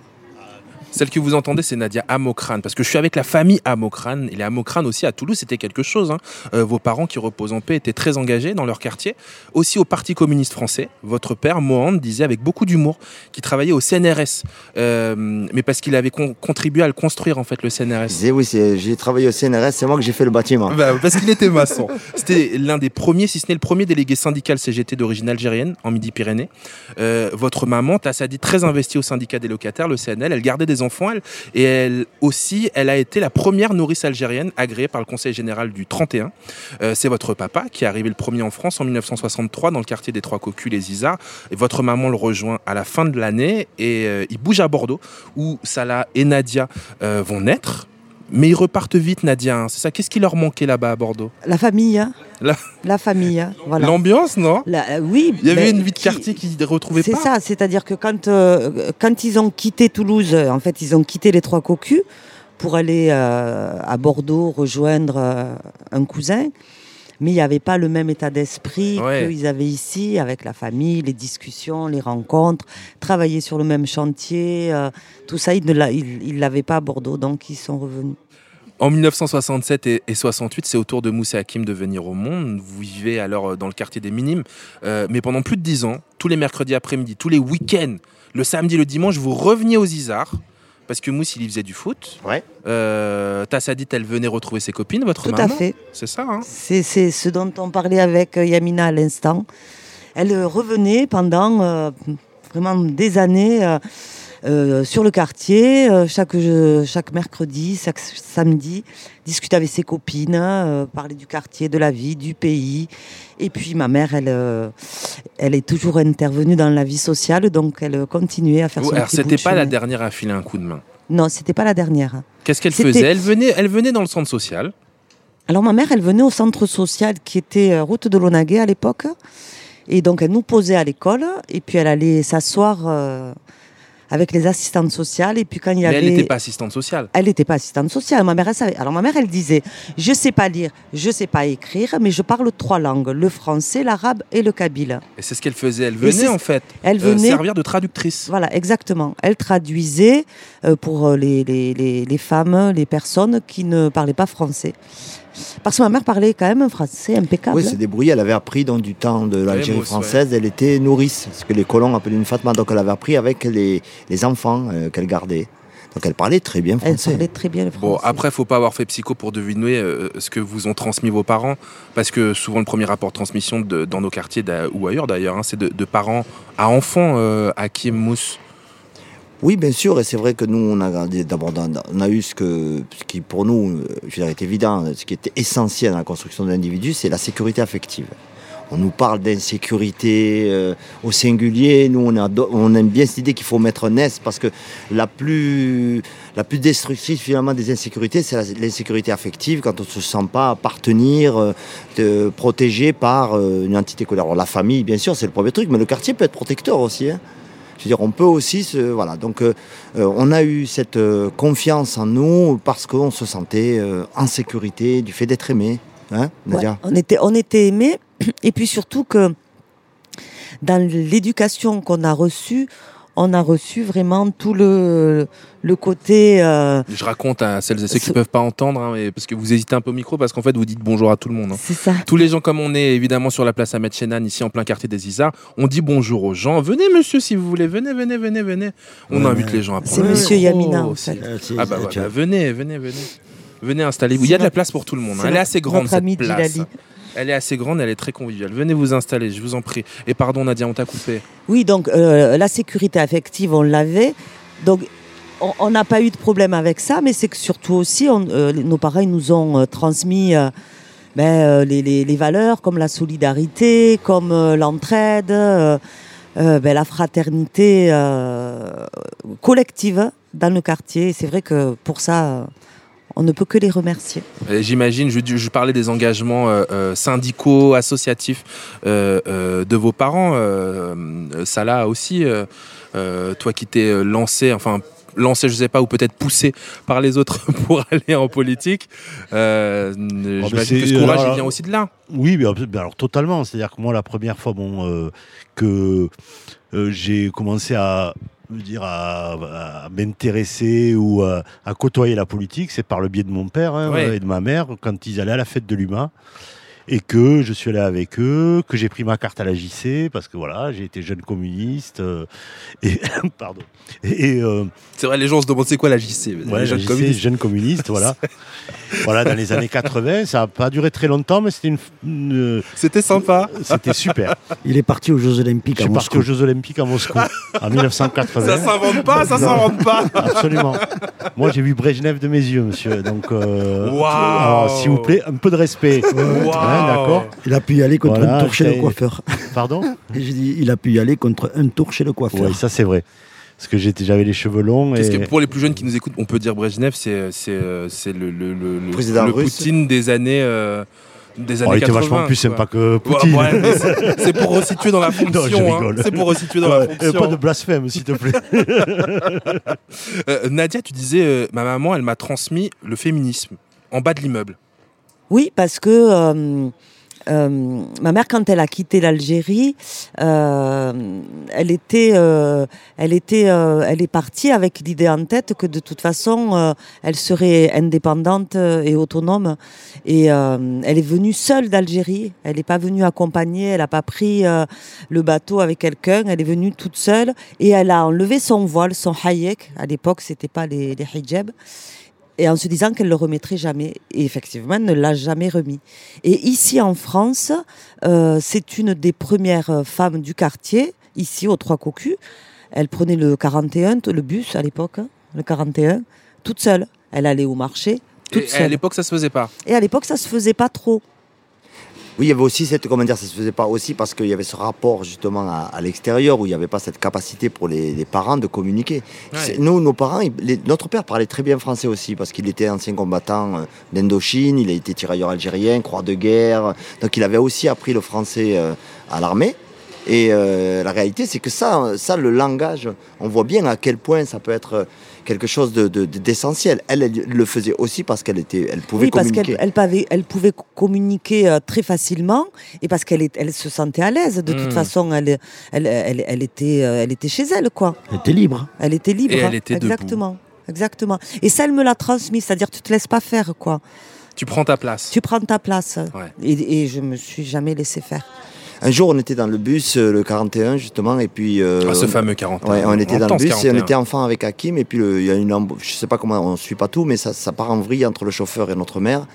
Celle que vous entendez, c'est Nadia Amokrane, parce que je suis avec la famille Amokrane, et les Amokrane aussi à Toulouse, c'était quelque chose. hein. Euh, vos parents, qui reposent en paix, étaient très engagés dans leur quartier, aussi au Parti communiste français. Votre père, Mohand, disait avec beaucoup d'humour qu'il travaillait au CNRS, euh, mais parce qu'il avait con- contribué à le construire, en fait, le CNRS. disais, oui, j'ai travaillé au CNRS, c'est moi que j'ai fait le bâtiment. Bah, parce qu'il était maçon. C'était l'un des premiers, si ce n'est le premier délégué syndical CGT d'origine algérienne en Midi-Pyrénées. Euh, votre maman, Tassadi, très investie au syndicat des locataires, le CNL, elle gardait des enfants, elle, et elle aussi, elle a été la première nourrice algérienne agréée par le Conseil général du 31. Euh, C'est votre papa qui est arrivé le premier en France en 1963 dans le quartier des Trois Cocus, les Isards. Et votre maman le rejoint à la fin de l'année et euh, il bouge à Bordeaux où Salah et Nadia euh, vont naître. Mais ils repartent vite, Nadia. hein. C'est ça. Qu'est-ce qui leur manquait là-bas à Bordeaux? La famille, hein. La- la famille, hein, voilà. L'ambiance, non? La- euh, oui. Il y avait une vie de quartier qu'ils ne retrouvaient C'est pas. ça, c'est-à-dire que quand, euh, quand ils ont quitté Toulouse, euh, en fait, ils ont quitté les Trois Cocus pour aller euh, à Bordeaux rejoindre un cousin. Mais il n'y avait pas le même état d'esprit Ouais. qu'ils avaient ici, avec la famille, les discussions, les rencontres, travailler sur le même chantier. euh, tout ça, ils ne l'a- ils- ils l'avaient pas à Bordeaux, donc ils sont revenus. En 1967 et, et 68, c'est au tour de Moussa Hakim de venir au monde. Vous vivez alors euh, dans le quartier des Minimes. Euh, mais pendant plus de 10 ans, tous les mercredis après-midi, tous les week-ends, le samedi, le dimanche, vous reveniez aux Isards. Parce que Mousse, il y faisait du foot. Ouais. Euh, Tassadit, elle venait retrouver ses copines, votre Tout maman. à fait. C'est ça, hein C'est ce dont on parlait avec euh, Yamina à l'instant. Elle euh, revenait pendant euh, vraiment des années euh, euh, sur le quartier, euh, chaque, chaque mercredi, chaque samedi, discuter avec ses copines, euh, parler du quartier, de la vie, du pays. Et puis ma mère, elle, elle est toujours intervenue dans la vie sociale, donc elle continuait à faire son Alors, c'était pas la dernière à filer un coup de main. Non, c'était pas la dernière. Qu'est-ce qu'elle faisait? Elle venait, elle venait dans le centre social. Alors ma mère, elle venait au centre social qui était route de Lonaguet à l'époque. Et donc elle nous posait à l'école et puis elle allait s'asseoir euh, avec les assistantes sociales. Et puis quand il y Mais avait... elle n'était pas assistante sociale. Elle n'était pas assistante sociale. Ma mère, elle savait. Alors ma mère, elle disait, je sais pas lire, je sais pas écrire, mais je parle trois langues, le français, l'arabe et le kabyle. Et c'est ce qu'elle faisait. Elle venait en fait Elle euh, servir de traductrice. Voilà, exactement. Elle traduisait euh, pour euh, les, les, les, les femmes, les personnes qui ne parlaient pas français. Parce que ma mère parlait quand même un français impeccable. Oui, c'est débrouillé. Elle avait appris dans du temps de l'Algérie ouais. française. Elle était nourrice, ce que les colons appelaient une fatma. Donc elle avait appris avec les, les enfants euh, qu'elle gardait. Donc elle parlait très bien Elle français. parlait très bien le français. Bon, après, faut pas avoir fait psycho pour deviner euh, ce que vous ont transmis vos parents, parce que souvent le premier rapport de transmission de- dans nos quartiers ou ailleurs d'ailleurs, hein, c'est de, de parents à enfants euh, à Kim Mousse. Oui, bien sûr, et c'est vrai que nous, on a d'abord, on a eu ce, qui, pour nous, je est évident, ce qui était essentiel dans la construction de l'individu, c'est la sécurité affective. On nous parle d'insécurité euh, au singulier. Nous, on, aime bien cette idée qu'il faut mettre un S parce que la plus, destructrice finalement des insécurités, c'est l'insécurité affective quand on ne se sent pas appartenir, euh, protégé par euh, une entité colère. Alors la famille, bien sûr, c'est le premier truc, mais le quartier peut être protecteur aussi. hein. Je veux dire, on peut aussi se. Voilà. Donc, euh, euh, on a eu cette euh, confiance en nous parce qu'on se sentait en sécurité du fait d'être aimé. Hein, Nadia? Ouais, on était, on était aimés. Et puis surtout que dans l'éducation qu'on a reçue, on a reçu vraiment tout le, le côté. euh, Je raconte à celles et ceux qui ne peuvent pas entendre, hein, mais parce que vous hésitez un peu au micro, parce qu'en fait vous dites bonjour à tout le monde. hein. C'est ça. Tous les gens comme on est évidemment sur la place Ahmed Chenan, ici en plein quartier des Isards, on dit bonjour aux gens. Venez monsieur si vous voulez, venez, venez, venez, venez. On Ouais, invite ouais. les gens à prendre C'est monsieur micro Yamina, en aussi. fait. C'est- Ah bah venez, venez, venez. Venez installez-vous. Il y a de la place pour tout le monde. hein. c'est Elle est assez grande notre cette place. Elle est assez grande, elle est très conviviale. Venez vous installer, je vous en prie. Et pardon Nadia, on t'a coupé. Oui, donc euh, la sécurité affective, on l'avait. Donc on- n'a pas eu de problème avec ça, mais c'est que surtout aussi, euh, nos parents nous ont euh, transmis ben, les, valeurs comme la solidarité, comme l'entraide, ben, la fraternité collective dans le quartier. C'est vrai que pour ça, on ne peut que les remercier. J'imagine, je, je parlais des engagements euh, euh, syndicaux, associatifs euh, euh, de vos parents. Salah aussi, euh, euh, toi qui t'es lancé, enfin lancé, je sais pas, ou peut-être poussé par les autres pour aller en politique. Euh, mais J'imagine que c'est- ce courage, alors- vient aussi de là. Oui, mais alors totalement. C'est-à-dire que moi, la première fois bon, euh, que euh, j'ai commencé à, je veux dire, à, à m'intéresser ou à, à côtoyer la politique, c'est par le biais de mon père hein, Ouais. et de ma mère quand ils allaient à la fête de l'UMA. Et que je suis allé avec eux, que j'ai pris ma carte à la JC, parce que voilà, j'ai été jeune communiste. euh, et, pardon. Et, euh, C'est vrai, les gens se demandent c'est quoi la JC Ouais, les jeunes la JC, communistes. jeune communiste, voilà. voilà, dans les années 80, ça n'a pas duré très longtemps, mais c'était une. une- C'était sympa. C'était super. Il est parti aux Jeux Olympiques Je à suis parti aux Jeux Olympiques à Moscou en 1980. Ça s'invente pas, ça s'invente pas. Absolument. Moi, j'ai vu Brejnev de mes yeux, monsieur. Donc, euh, alors, s'il vous plaît, un peu de respect. Waouh. Hein, D'accord. Il a pu y aller contre Voilà, un tour chez le coiffeur. Pardon j'ai dit, il a pu y aller contre un tour chez le coiffeur. Oui, ça c'est vrai. Parce que j'étais, j'avais les cheveux longs. Qu'est-ce Et... que pour les plus jeunes qui nous écoutent, on peut dire Brejnev, c'est euh, c'est le le, le, le- Président le russe. Poutine des années euh, des années Oh, il était 80. vachement plus sympa que Poutine. ouais, c'est- pour resituer dans la Non, je fonction. hein. rigole. C'est pour resituer dans Ouais, la et fonction. Pas de blasphème, s'il te plaît. Euh, Nadia, tu disais, euh, ma maman, elle m'a transmis le féminisme en bas de l'immeuble. Oui, parce que euh, euh, ma mère, quand elle a quitté l'Algérie, euh, elle était, euh, elle était, euh, elle est partie avec l'idée en tête que de toute façon, elle serait indépendante et autonome. Et elle est venue seule d'Algérie. Elle n'est pas venue accompagnée. Elle n'a pas pris le bateau avec quelqu'un. Elle est venue toute seule et elle a enlevé son voile, son hayek. À l'époque, c'était pas les, les hijabs et en se disant qu'elle le remettrait jamais. Et effectivement, elle ne l'a jamais remis. Et ici en France, euh, c'est une des premières femmes du quartier, ici aux Trois Cocus. Elle prenait le 41, le bus à l'époque, hein, le 41, toute seule. Elle allait au marché, toute Et à seule. l'époque, ça se faisait pas. Et à l'époque, ça se faisait pas trop. Oui, il y avait aussi cette, comment dire, ça se faisait pas aussi parce qu'il y avait ce rapport justement à, à l'extérieur où il n'y avait pas cette capacité pour les, les parents de communiquer. Ouais. Nous, nos parents, les- notre père parlait très bien français aussi parce qu'il était ancien combattant euh, d'Indochine, il a été tirailleur algérien, croix de guerre, donc il avait aussi appris le français euh, à l'armée. Et euh, la réalité, c'est que ça, ça, le langage, on voit bien à quel point ça peut être quelque chose de- de- d'essentiel. Elle, elle le faisait aussi parce qu'elle était, elle pouvait oui, parce communiquer. qu'elle elle, pavait- elle pouvait co- communiquer euh, très facilement et parce qu'elle elle se sentait à l'aise. De toute Mm. façon, elle, elle, elle, elle était, euh, elle était chez elle, quoi. Elle était libre. Elle était libre. Et elle était debout. Exactement. Exactement. Et ça, elle me l'a transmis, c'est-à-dire tu te laisses pas faire, quoi. Tu prends ta place. Tu prends ta place. Ouais. Et, et je me suis jamais laissé faire. Un jour, on était dans le bus, euh, le 41 justement, et puis. euh, Ah, ce on- fameux 41. Ouais, on était On dans le bus et on 41. était enfant avec Hakim, et puis il y a une. Je sais pas comment, on suit pas tout, mais ça, ça part en vrille entre le chauffeur et notre mère,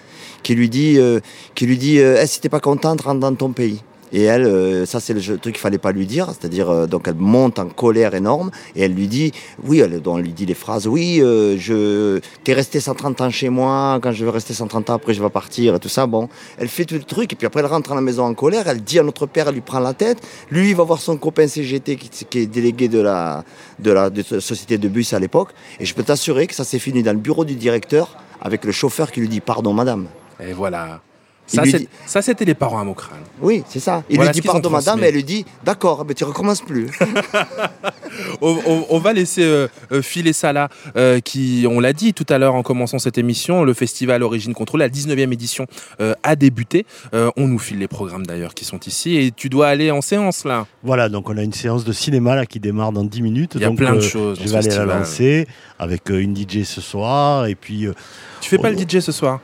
qui lui dit, euh, qui lui dit, euh, Eh, si t'es pas contente, rentre dans ton pays. Et elle, euh, ça c'est le truc qu'il fallait pas lui dire, c'est-à-dire euh, donc elle monte en colère énorme et elle lui dit, oui, elle, elle lui dit les phrases, oui, euh, je, t'es resté 130 ans chez moi, quand je vais rester 130 ans après je vais partir et tout ça, bon, elle fait tout le truc et puis après elle rentre à la maison en colère, elle dit à notre père, elle lui prend la tête, lui il va voir son copain CGT qui, qui est délégué de la, de la de la société de bus à l'époque. Et je peux t'assurer que ça s'est fini dans le bureau du directeur avec le chauffeur qui lui dit pardon madame. Et voilà. Ça, c'était les parents à Mokran. Oui, c'est ça. Il Voilà lui dit pardon madame et elle lui dit d'accord, mais tu recommences plus. on, on- on va laisser euh, filer ça là, euh, qui, on l'a dit tout à l'heure en commençant cette émission, le festival Origine Contrôlée, la 19e édition, euh, a débuté. Euh, on nous file les programmes d'ailleurs qui sont ici et tu dois aller en séance là. Voilà, donc on a une séance de cinéma là qui démarre dans 10 minutes. Il y a donc, plein de euh, choses Je vais aller la festival. lancer avec euh, une DJ ce soir et puis. euh, Tu fais pas on- le DJ ce soir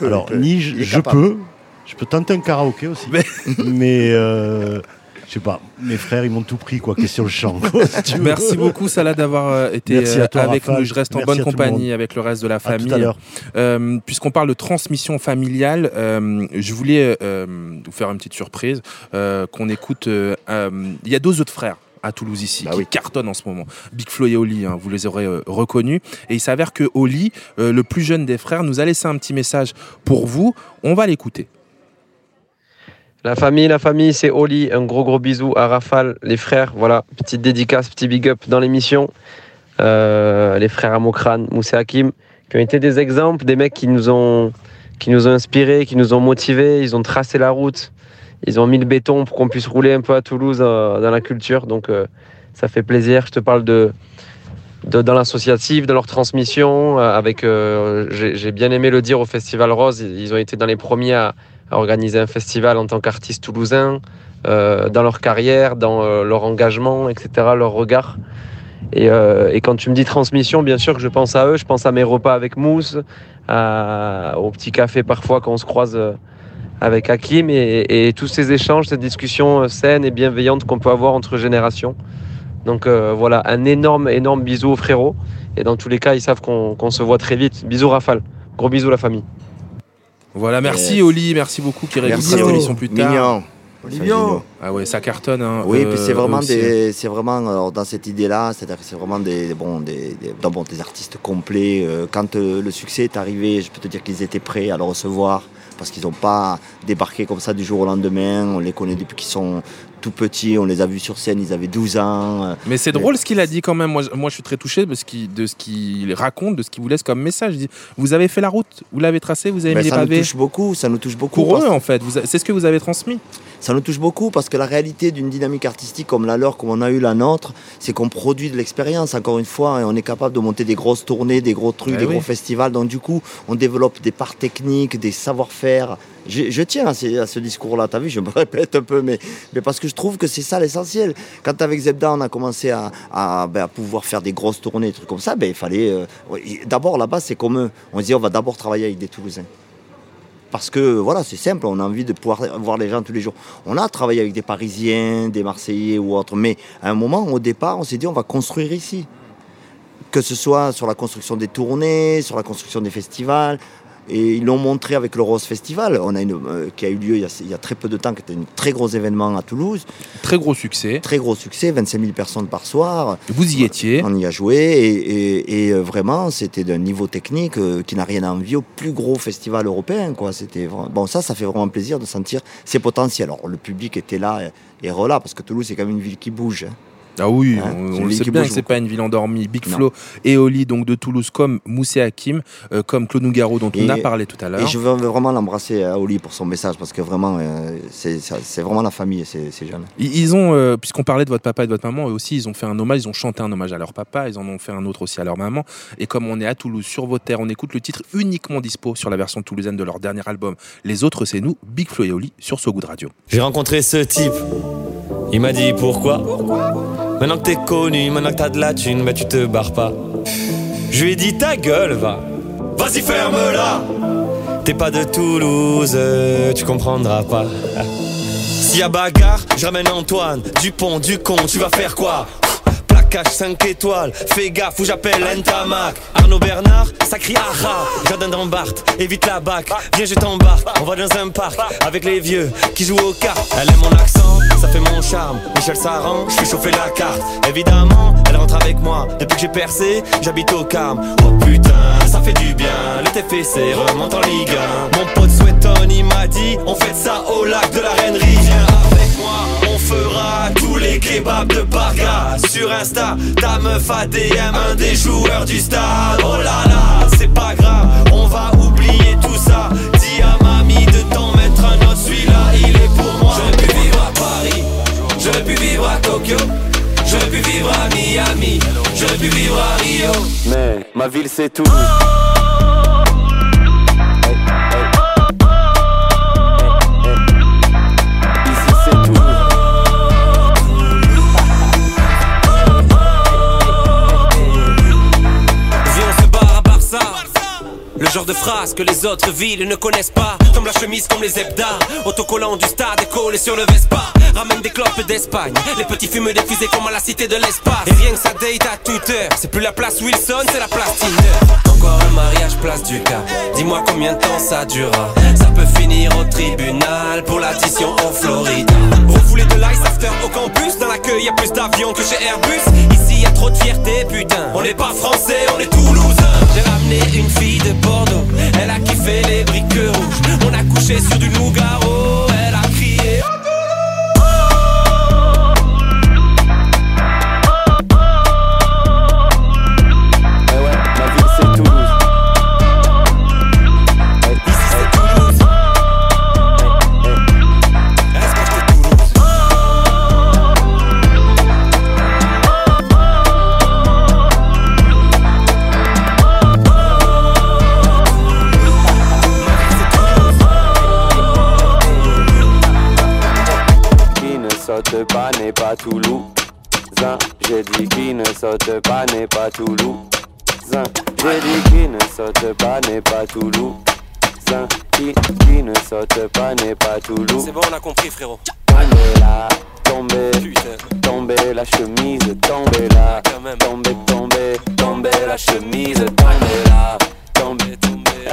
Alors, il peut. ni Il je, peux, je peux tenter un karaoké aussi. Mais, euh, je sais pas, mes frères ils m'ont tout pris quoi, question le chant. quoi, si. Merci beaucoup Salah d'avoir euh, été Merci à euh, toi, avec Raphaël. nous. Je reste en bonne compagnie avec le reste de la À tout à famille. Euh, Puisqu'on parle de transmission familiale, euh, je voulais euh, vous faire une petite surprise euh, qu'on écoute. euh, euh, Il y a deux autres frères à Toulouse ici qui cartonnent en ce moment. Big Flo et Oli, hein, vous les aurez euh, reconnus. Et il s'avère que Oli, euh, le plus jeune des frères, nous a laissé un petit message pour vous. On va l'écouter. La famille, la famille, c'est Oli. Un gros gros bisou à Rafale, les frères. Voilà, petite dédicace, petit big up dans l'émission. Euh, les frères Amokran, Moussa Hakim, qui ont été des exemples, des mecs qui nous ont, qui nous ont inspirés, qui nous ont motivés. Ils ont tracé la route. Ils ont mis le béton pour qu'on puisse rouler un peu à Toulouse euh, dans la culture. Donc euh, ça fait plaisir. Je te parle de, dans l'associatif, de leur transmission. euh, avec, j'ai bien aimé le dire au Festival Rose. Ils ont été dans les premiers à, organiser un festival en tant qu'artistes toulousains, dans leur carrière, dans leur engagement, etc., leur regard. Et, quand tu me dis transmission, bien sûr que je pense à eux, je pense à mes repas avec Mousse, au petit café parfois quand on se croise avec Hakim et, et tous ces échanges, ces discussions euh, saines et bienveillantes qu'on peut avoir entre générations. Donc euh, voilà, un énorme, énorme bisou aux frérots. Et dans tous les cas, ils savent qu'on qu'on se voit très vite. Bisous Rafale. Gros bisous la famille. Voilà, merci Yes. Oli, merci beaucoup qui Merci, cette émission plus tard. Mignon. Mignon. Ah ouais, ça cartonne. Hein, Oui, euh, puis c'est vraiment des, c'est vraiment alors, dans cette idée-là, c'est-à-dire que c'est vraiment des, bon, des, des, non, bon, des artistes complets. Euh, quand euh, le succès est arrivé, je peux te dire qu'ils étaient prêts à le recevoir parce qu'ils n'ont pas débarqué comme ça du jour au lendemain. On les connaît depuis qu'ils sont tout petits. On les a vus sur scène, ils avaient 12 ans. Mais c'est drôle ce qu'il a dit quand même. Moi, je- moi, je suis très touché de ce qu'il raconte, de ce qu'il vous laisse comme message. Il dit, vous avez fait la route, vous l'avez tracée, vous avez Ben, mis les ça nous pavés. touche beaucoup, ça nous touche beaucoup. Pour eux, en fait, c'est ce que vous avez transmis. Ça nous touche beaucoup parce que la réalité d'une dynamique artistique comme la leur, comme on a eu la nôtre, c'est qu'on produit de l'expérience, encore une fois, et on est capable de monter des grosses tournées, des gros trucs, Eh des oui. gros festivals. Donc, du coup, on développe des parts techniques, des savoir-faire. Je, tiens à, ce discours-là, tu as vu, je me répète un peu, mais, parce que je trouve que c'est ça l'essentiel. Quand avec Zebda, on a commencé à, ben, pouvoir faire des grosses tournées, des trucs comme ça, ben, il fallait. euh, D'abord, là-bas, c'est comme eux. On se dit, on va d'abord travailler avec des Toulousains. Parce que voilà, c'est simple, on a envie de pouvoir voir les gens tous les jours. On a travaillé avec des Parisiens, des Marseillais ou autres, mais à un moment, au départ, on s'est dit on va construire ici. Que ce soit sur la construction des tournées, sur la construction des festivals. Et ils l'ont montré avec le Rose Festival, on a une, euh, qui a eu lieu il y a, il y a très peu de temps, qui était un très gros événement à Toulouse. Très gros succès. Très gros succès, 25 000 personnes par soir. Vous y étiez. On y a joué et, et- et, euh, vraiment c'était d'un niveau technique euh, qui n'a rien à envier au plus gros festival européen. Quoi. C'était vra- bon ça, ça fait vraiment plaisir de sentir ses potentiels. Alors le public était là et, et relâ parce que Toulouse c'est quand même une ville qui bouge. hein. Ah oui, Hein, on, on le sait bien que c'est pas une ville endormie. Big Non. Flo et Oli donc de Toulouse, comme Moussé Hakim, euh, comme Claude Nougaro dont on a parlé tout à l'heure. Et je veux vraiment l'embrasser à Oli pour son message parce que vraiment euh, c'est vraiment la famille ces, ces jeunes. Ils ils ont, euh, puisqu'on parlait de votre papa et de votre maman, eux aussi, ils ont fait un hommage, ils ont chanté un hommage à leur papa, ils en ont fait un autre aussi à leur maman. Et comme on est à Toulouse, sur vos terres, on écoute le titre uniquement dispo sur la version toulousaine de leur dernier album. Les autres, c'est nous, Big Flo et Oli, sur So Good Radio. J'ai rencontré ce type, il m'a dit pourquoi? Maintenant que t'es connu, maintenant que t'as de la thune, bah tu te barres pas. Je lui ai dit ta gueule, va. Vas-y, ferme-la T'es pas de Toulouse, tu comprendras pas. S'il y a bagarre, je Antoine, Dupont, Ducon, tu vas faire quoi? Plaquage 5 étoiles, fais gaffe où j'appelle Ntamak Arnaud Bernard, ça crie aha Jardin d'Ambart, évite la bac. Viens je t'embarque, on va dans un parc Avec les vieux qui jouent aux cartes Elle aime mon accent, ça fait mon charme. Michel Saran, je fais chauffer la carte. Évidemment, elle rentre avec moi. Depuis que j'ai percé, j'habite au Carme. Oh putain, ça fait du bien. Le TFC remonte en Ligue 1 Mon pote Sweaton, il m'a dit On fait ça au lac de la Reinerie Viens avec moi, fera tous les kebabs de Parga Sur Insta, ta meuf ADM, un des joueurs du stade. Oh là là, c'est pas grave, on va oublier tout ça. Dis à mamie de t'en mettre un autre, celui-là il est pour moi. J'aurais pu vivre à Paris, j'aurais pu vivre à Tokyo. J'aurais pu vivre à Miami, j'aurais pu vivre à Rio. Mais ma ville c'est Toulouse. Ici Le genre de phrase que les autres villes ne connaissent pas. Comme la chemise, comme les hebdas. Autocollant du stade collé sur le Vespa. Ramène des clopes d'Espagne. Les petits fument des fusées comme à la cité de l'espace. Et rien que ça date à toute heure. C'est plus la place Wilson, c'est la place Tinder. Encore un mariage, place du Cap. Dis-moi combien de temps ça durera. Ça peut finir au tribunal pour l'addition en Floride. Refoulé de l'ice after au campus? Dans l'accueil, y a plus d'avions que chez Airbus. Ici, y a trop de fierté, putain. On n'est pas français, on est toulousain. J'ai ramené une fille de Bordeaux. Elle a kiffé les briques rouges. On a couché sur du Nougaro. Toulousain. J'ai dit qui ne saute pas n'est pas Toulousain. J'ai dit qui ne saute pas n'est pas Toulousain. Qui, qui ne saute pas n'est pas Toulouse. C'est bon, on a compris, frérot. Tombez là, tombez, tombez la chemise, tombez là, tombez, tombez, tombez la chemise, tombez là, tombez, tombez.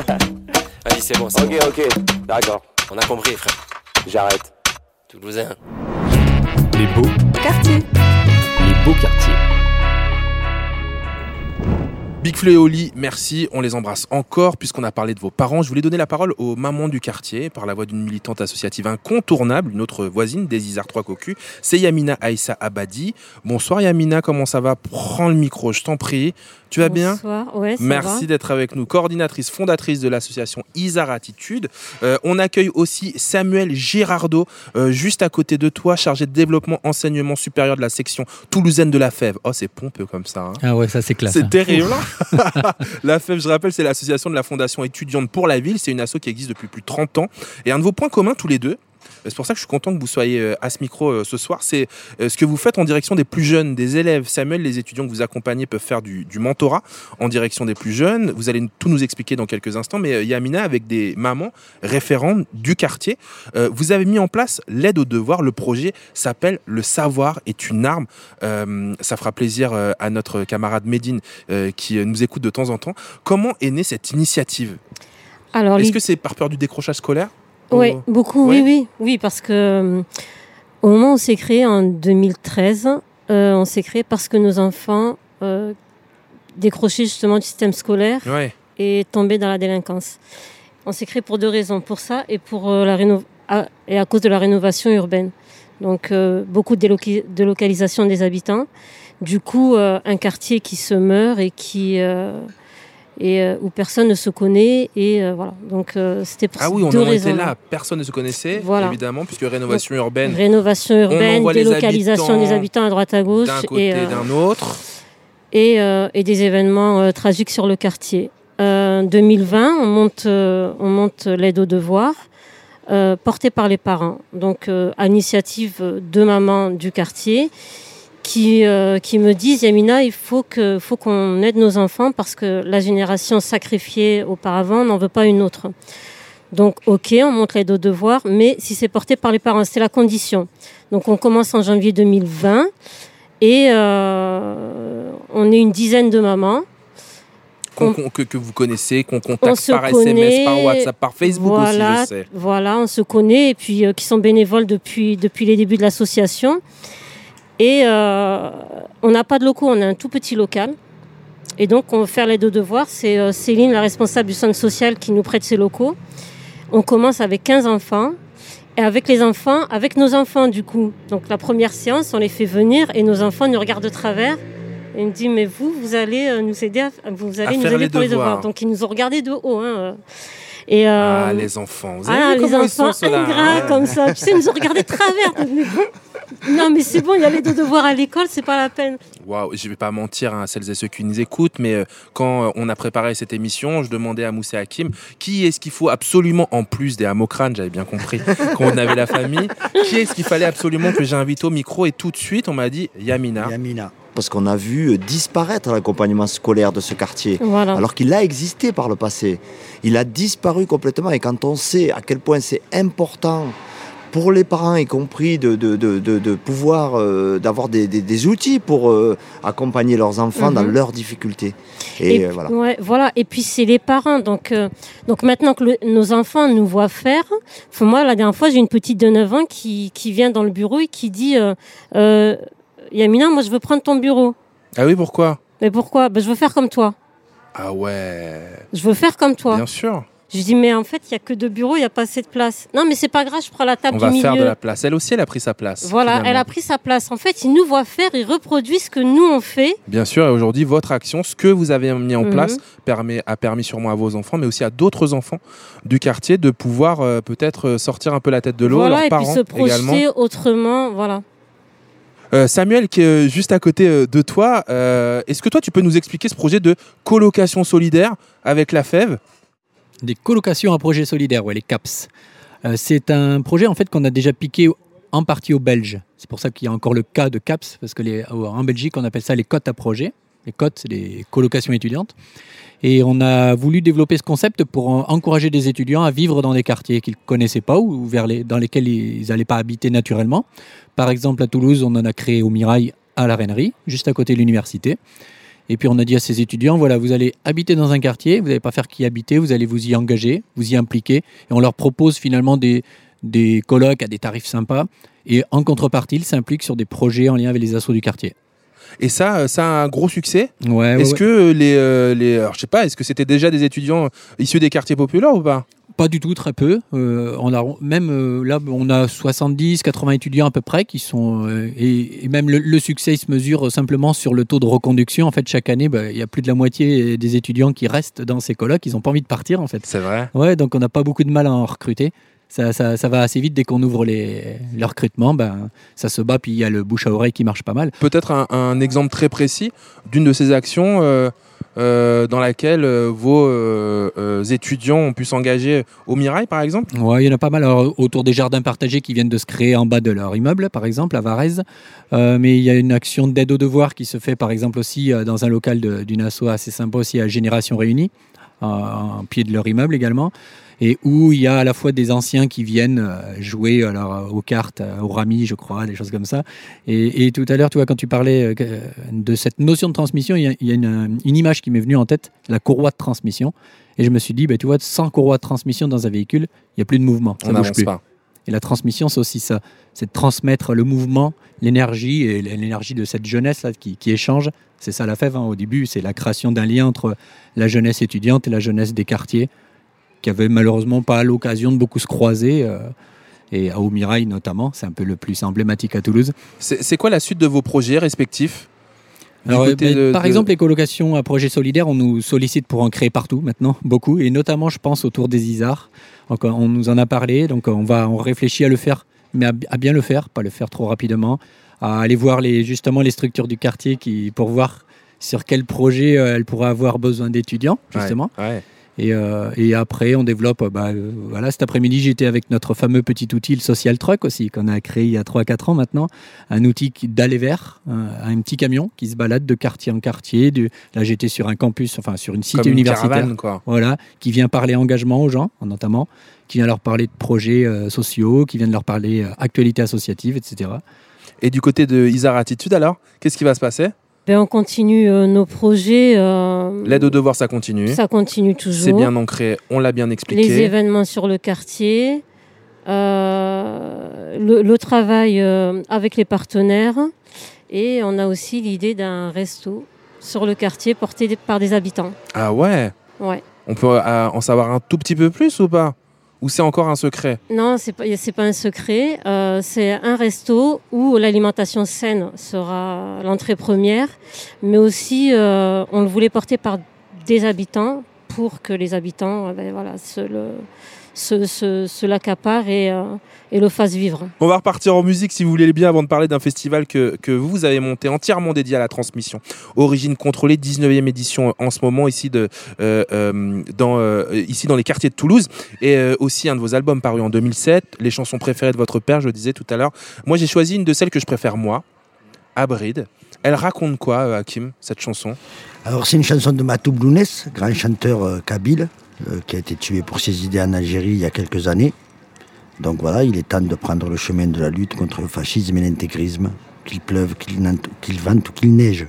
Vas-y, c'est bon, c'est Ok, bon. ok, d'accord, On a compris, frère. j'arrête. Toulousain. Les beaux, Les beaux quartiers. Big Flo et Oli, merci, on les embrasse encore puisqu'on a parlé de vos parents. Je voulais donner la parole aux mamans du quartier par la voix d'une militante associative incontournable, une autre voisine des Isards 3 Cocu, c'est Yamina Aïssa Abadi. Bonsoir Yamina, comment ça va? Prends le micro, je t'en prie. Tu vas bien? Bonsoir, ouais, ça Merci d'être avec nous, coordinatrice, fondatrice de l'association Isard Attitude. Euh, on accueille aussi Samuel Girardot, euh, juste à côté de toi, chargé de développement enseignement supérieur de la section toulousaine de la Fève. Oh, c'est pompeux comme ça. hein. Ah ouais, ça c'est classe. C'est terrible. la FEV, je rappelle, c'est l'association de la Fondation étudiante pour la ville. C'est une asso qui existe depuis plus de 30 ans. Et un de vos points communs tous les deux, c'est pour ça que je suis content que vous soyez euh, à ce micro euh, ce soir. C'est euh, ce que vous faites en direction des plus jeunes, des élèves. Samuel, les étudiants que vous accompagnez peuvent faire du, du mentorat en direction des plus jeunes. Vous allez tout nous expliquer dans quelques instants. Mais Yamina, avec des mamans référentes du quartier, vous avez mis en place l'aide aux devoirs. Le projet s'appelle Le savoir est une arme. Ça fera plaisir à notre camarade Médine qui nous écoute de temps en temps. Comment est née cette initiative? Alors, Est-ce que c'est par peur du décrochage scolaire? Oui, Ou- beaucoup, Ouais. oui, oui, oui, parce que euh, au moment où c'est créé en 2013, euh, on s'est créé parce que nos enfants euh, décrochaient justement du système scolaire Ouais. et tombaient dans la délinquance. On s'est créé pour deux raisons, pour ça et pour euh, la réno- à- et à cause de la rénovation urbaine. Donc beaucoup de déloca- délocalisation des habitants. Du coup, un quartier qui se meurt et qui et euh, où personne ne se connaît et euh, voilà. Donc euh, c'était pour Ah oui, on deux en était là. Personne ne se connaissait, Voilà. évidemment, puisque rénovation urbaine. Rénovation on urbaine, délocalisation des habitants à droite à gauche d'un côté, et, euh, d'un autre. et, euh, et des événements tragiques sur le quartier. Euh, 2020, on monte, on monte l'aide aux devoirs portée par les parents. Donc, à l'initiative de maman du quartier qui, euh, qui me disent Yamina, il faut que faut qu'on aide nos enfants parce que la génération sacrifiée auparavant n'en veut pas une autre. Donc, ok, on monte l'aide aux devoirs, mais si c'est porté par les parents, c'est la condition. Donc, on commence en janvier 2020 et euh, on est une dizaine de mamans. que, que vous connaissez, qu'on On contacte par connaît, SMS, par WhatsApp, par Facebook voilà, aussi, je sais. Voilà, on se connaît et puis euh, qui sont bénévoles depuis, depuis les débuts de l'association. Et euh, on n'a pas de locaux, on a un tout petit local. Et donc, on va faire l'aide aux devoirs. C'est euh, Céline, la responsable du centre social, qui nous prête ses locaux. On commence avec 15 enfants. Et avec les enfants, avec nos enfants, du coup. Donc, la première séance, on les fait venir et nos enfants nous regardent de travers. Et ils me disent, mais vous, vous allez euh, nous aider, à, vous allez À nous aider les pour les devoirs. devoirs. Donc, ils nous ont regardés de haut. hein, euh. Et, euh, Ah, les enfants. Vous avez ah, vu les enfants ingrats hein comme ça. Tu sais, ils nous ont regardés de travers. non, mais c'est bon, il y a les deux devoirs à l'école, c'est pas la peine. Waouh, je vais pas mentir à celles et ceux qui nous écoutent, mais euh, quand euh, on a préparé cette émission, je demandais à Moussa Hakim qui est-ce qu'il faut absolument, en plus des Hamokranes, j'avais bien compris qu'on avait la famille, qui est-ce qu'il fallait absolument que j'invite au micro? Et tout de suite on m'a dit Yamina. Yamina. Parce qu'on a vu euh, disparaître l'accompagnement scolaire de ce quartier, Voilà. alors qu'il a existé par le passé. Il a disparu complètement et quand on sait à quel point c'est important pour les parents, y compris de, de, de, de, pouvoir euh, d'avoir des, des, des outils pour euh, accompagner leurs enfants dans Mhm. leurs difficultés. Et, euh, voilà. ouais, voilà. Et puis c'est les parents. Donc, donc maintenant que le- nos enfants nous voient faire, moi la dernière fois j'ai une petite de 9 ans qui, qui vient dans le bureau et qui dit Yamina, moi je veux prendre ton bureau. Ah oui, pourquoi? Mais pourquoi? Ben, Je veux faire comme toi. Ah ouais. Je veux faire comme toi. Bien sûr. Je dis mais en fait il y a que deux bureaux, il y a pas assez de place. Non mais c'est pas grave, je prends la table On du va milieu. faire de la place. Elle aussi, elle a pris sa place. Voilà, finalement. elle a pris sa place. En fait, ils nous voient faire, ils reproduisent ce que nous on fait. Bien sûr, et aujourd'hui, votre action, ce que vous avez mis en Mhm. place, permet, a permis sûrement à vos enfants, mais aussi à d'autres enfants du quartier de pouvoir euh, peut-être euh, sortir un peu la tête de l'eau, voilà, leurs et puis parents se projeter également. autrement, voilà. Euh, Samuel, qui est juste à côté euh, de toi, euh, est-ce que toi, tu peux nous expliquer ce projet de colocation solidaire avec la FEV Des colocations à projets solidaires, ouais, les CAPS. C'est un projet en fait qu'on a déjà piqué en partie aux Belges. C'est pour ça qu'il y a encore le cas de CAPS, parce que les, en Belgique, on appelle ça les cotes à projet. Les cotes, c'est les colocations étudiantes. Et on a voulu développer ce concept pour en- encourager des étudiants à vivre dans des quartiers qu'ils ne connaissaient pas ou vers les, dans lesquels ils n'allaient pas habiter naturellement. Par exemple, à Toulouse, on en a créé au Mirail à la Reinerie, juste à côté de l'université. Et puis on a dit à ces étudiants, voilà, vous allez habiter dans un quartier, vous n'allez pas faire qu'y habiter, vous allez vous y engager, vous y impliquer. Et on leur propose finalement des, des colloques à des tarifs sympas. Et en contrepartie, ils s'impliquent sur des projets en lien avec les assos du quartier. Et ça, euh, ça a un gros succès. Ouais, Est-ce ouais. que les, euh, les, alors, je sais pas, est-ce que c'était déjà des étudiants issus des quartiers populaires ou pas? Pas du tout, très peu. Euh, on a même euh, là, on a 70, 80 étudiants à peu près qui sont euh, et, et même le, le succès il se mesure simplement sur le taux de reconduction. En fait, chaque année, bah, il y a plus de la moitié des étudiants qui restent dans ces colloques. Ils n'ont pas envie de partir en fait. C'est vrai. Ouais, donc on n'a pas beaucoup de mal à en recruter. Ça, ça, ça va assez vite dès qu'on ouvre les, le recrutement. Ben, ça se bat, puis il y a le bouche à oreille qui marche pas mal. Peut-être un, un exemple très précis d'une de ces actions euh, euh, dans laquelle euh, vos étudiants ont pu s'engager au Mirail, par exemple? Ouais, il y en a pas mal Alors, autour des jardins partagés qui viennent de se créer en bas de leur immeuble, par exemple, à Varese. Mais il y a une action d'aide aux devoirs qui se fait, par exemple, aussi dans un local d'une asso assez sympa aussi à Génération Réunie, en, en pied de leur immeuble également. Et où il y a à la fois des anciens qui viennent euh, jouer alors, euh, aux cartes, euh, au rami, je crois, des choses comme ça. Et, et tout à l'heure, tu vois, quand tu parlais euh, de cette notion de transmission, il y a, il y a une, une image qui m'est venue en tête, la courroie de transmission. Et je me suis dit, bah, tu vois, sans courroie de transmission dans un véhicule, il n'y a plus de mouvement. Ça On bouge plus. pas. Et la transmission, c'est aussi ça. C'est de transmettre le mouvement, l'énergie et l'énergie de cette jeunesse là, qui, qui échange. C'est ça la fève. hein. Au début, c'est la création d'un lien entre la jeunesse étudiante et la jeunesse des quartiers, qui avait malheureusement pas l'occasion de beaucoup se croiser. euh, et à Aumirail notamment, c'est un peu le plus emblématique à Toulouse. C'est quoi la suite de vos projets respectifs? Alors, côté ben, de- par de- exemple, les colocations à projet solidaire, on nous sollicite pour en créer partout maintenant, beaucoup, et notamment, je pense, autour des ISAR. Donc, euh, on nous en a parlé, donc euh, on va, on réfléchit à le faire, mais à, à bien le faire, pas le faire trop rapidement, à aller voir les, justement les structures du quartier qui, pour voir sur quel projet euh, elles pourraient avoir besoin d'étudiants, Ouais, justement. ouais. Et, euh, et après, on développe. euh, bah, euh, voilà, cet après-midi, j'étais avec notre fameux petit outil, le Social Truck aussi, qu'on a créé il y a 3-4 ans maintenant. Un outil d'aller vers, un, un petit camion qui se balade de quartier en quartier. Du, là, j'étais sur un campus, enfin sur une cité Comme une universitaire. caravane, quoi. Voilà, qui vient parler engagement aux gens, notamment, qui vient leur parler de projets euh, sociaux, qui vient leur parler actualité associative, etc. Et du côté de Isar Attitude, alors Qu'est-ce qui va se passer? Ben, on continue euh, nos projets. euh, L'aide aux devoirs, ça continue. Ça continue toujours. C'est bien ancré, on l'a bien expliqué. Les événements sur le quartier, euh, le, le travail avec les partenaires et on a aussi l'idée d'un resto sur le quartier porté par des habitants. Ah ouais? Ouais. On peut en savoir un tout petit peu plus ou pas? Ou c'est encore un secret Non, pas, c'est pas un secret. Euh, c'est un resto où l'alimentation saine sera l'entrée première, mais aussi euh, on le voulait porter par des habitants pour que les habitants euh, ben, voilà, se, le, se, se- se l'accaparent et, euh, et le fassent vivre. On va repartir en musique si vous voulez bien avant de parler d'un festival que, que vous avez monté entièrement dédié à la transmission. Origine contrôlée, 19e édition en ce moment ici, de, euh, euh, dans, euh, ici dans les quartiers de Toulouse. Et euh, aussi un de vos albums paru en 2007, les chansons préférées de votre père, je le disais tout à l'heure. Moi j'ai choisi une de celles que je préfère moi, Abride. Elle raconte quoi, Hakim, cette chanson? Alors, c'est une chanson de Matou Blounès, grand chanteur euh, kabyle, euh, qui a été tué pour ses idées en Algérie il y a quelques années. Donc voilà, il est temps de prendre le chemin de la lutte contre le fascisme et l'intégrisme, qu'il pleuve, qu'il vente ou qu'il neige.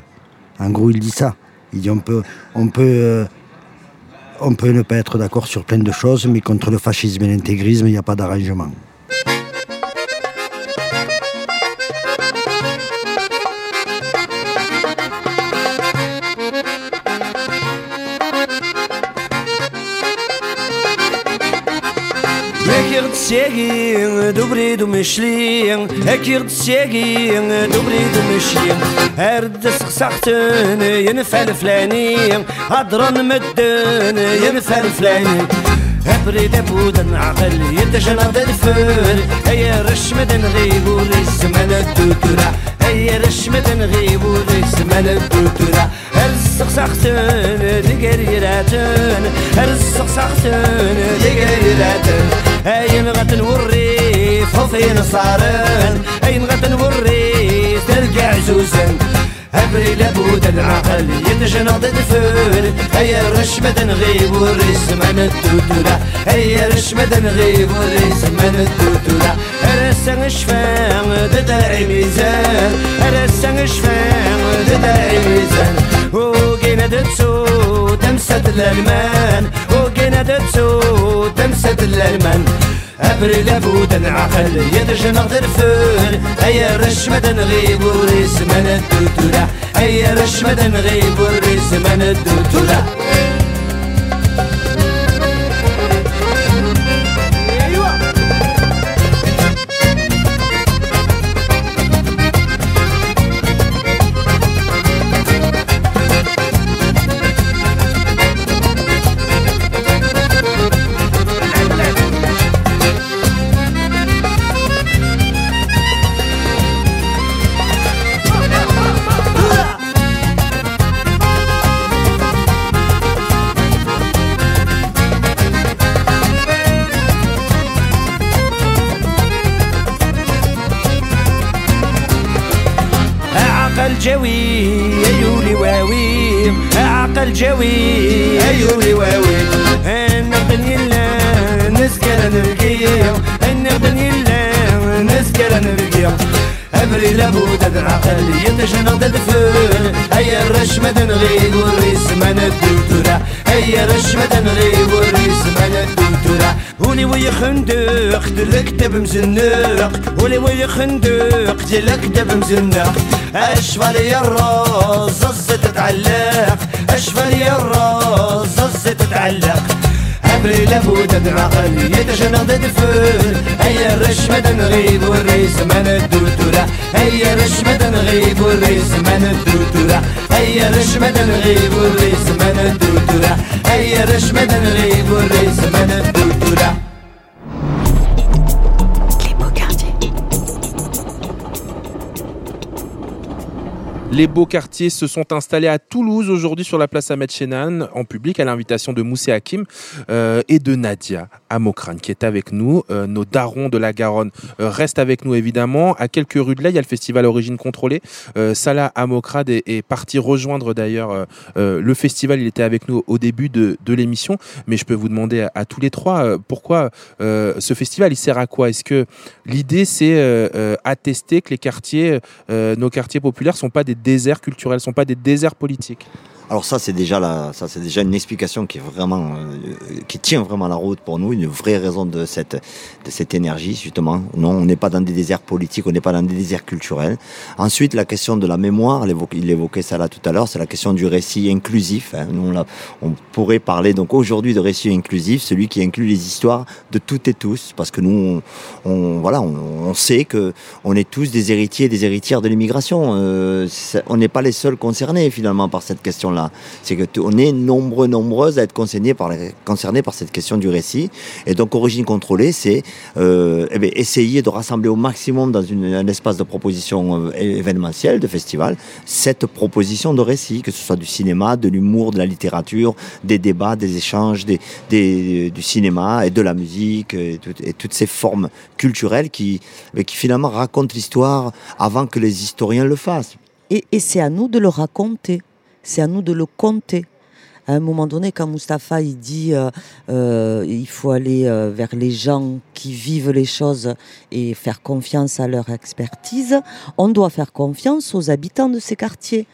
En gros, il dit ça. Il dit on peut, on peut, euh, on peut ne pas être d'accord sur plein de choses, mais contre le fascisme et l'intégrisme, il n'y a pas d'arrangement. серин, добрый думышлин, Экирд серин, добрый думышлин, Эрд схсахтын, ен фәлфләнин, Адран мәддін, ен фәлфләнин, هبري دبودن عقل يتجنى الفول ريس رشمة غيب هيا الدكرة هي رشمة ريس مال الدكرة هرسق سختن دقر يراتن. هرسق سختن دقر يراتن. هيا نغتن والريف خوفين صارن. هيا نغتن والريف تلقى عزوزن. أبري لابد العقل يتجنى ضد فول هيا رش مدى نغيب والريس من التوتولا هيا رش مدى نغيب والريس من التوتولا رسن شفان ضد العميزان رسن شفان ضد العميزان وقينا دتسو تمسة الألمان. وقينا دتسو تمسة الألمان. برلا بودن عقل يدرجن غرفون أي رشمة غيب وريس من الدوتورة أي رشمة غيب وريس من الدوتورة الجوي. أيوة. أيو لواوي النقل يلا نسكر نرقيو النقل يلا نسكر نرقيو أبري لابو تد عقل يتشنق تدفل هيا الرشمة تنغيب والريس من الدكتورة هيا الرشمة تنغيب والريس من الدكتورة هوني وي خندق دلكتب مزنق. هوني وي خندق دلكتب مزنق. اشفال يا الراس زز تتعلق. اشفال يا الراس زز تتعلق. عبري لابد ادعقل يتجنغ ددفل هيا الرشمة نغيب والريس ما ندوتورا هيا الرشمة نغيب والريس ما ندوتورا هيا الرشمة نغيب والريس ما ندوتورا هيا الرشمة نغيب والريس ما ندوتورا Buddha. Les beaux quartiers se sont installés à Toulouse aujourd'hui sur la place Ahmed Chenan en public à l'invitation de Moussé Hakim euh, et de Nadia Amokran qui est avec nous. Euh, nos darons de la Garonne euh, restent avec nous évidemment. À quelques rues de là, il y a le festival Origine Contrôlée. Salah Amokrad est, parti rejoindre d'ailleurs le festival. Il était avec nous au début de, l'émission. Mais je peux vous demander à, à tous les trois pourquoi ce festival il sert à quoi? Est-ce que l'idée c'est attester que les quartiers, nos quartiers populaires, sont pas des déserts culturels, sont pas des déserts politiques Alors ça c'est déjà la, ça c'est déjà une explication qui est vraiment, euh, qui tient vraiment la route pour nous, une vraie raison de cette, de cette énergie justement. Non, on n'est pas dans des déserts politiques, on n'est pas dans des déserts culturels. Ensuite, la question de la mémoire, il évoquait, ça là tout à l'heure, c'est la question du récit inclusif. hein. Nous, on, l'a- on pourrait parler donc aujourd'hui de récit inclusif, celui qui inclut les histoires de toutes et tous, parce que nous, on, voilà, on, sait que on est tous des héritiers, des héritières de l'immigration. Euh, on n'est pas les seuls concernés finalement par cette C'est que on est nombreux, nombreuses à être concernés par, cette question du récit. Et donc, origine contrôlée, c'est euh, eh essayer de rassembler au maximum dans un espace de proposition euh, événementielle, de festival, cette proposition de récit, que ce soit du cinéma, de l'humour, de la littérature, des débats, des échanges, des- du cinéma et de la musique, et, tout- et toutes ces formes culturelles qui, mais qui finalement racontent l'histoire avant que les historiens le fassent. Et c'est à nous de le raconter, c'est à nous de le compter. À un moment donné, quand Mustapha il dit euh, euh, il faut aller euh, vers les gens qui vivent les choses et faire confiance à leur expertise, on doit faire confiance aux habitants de ces quartiers.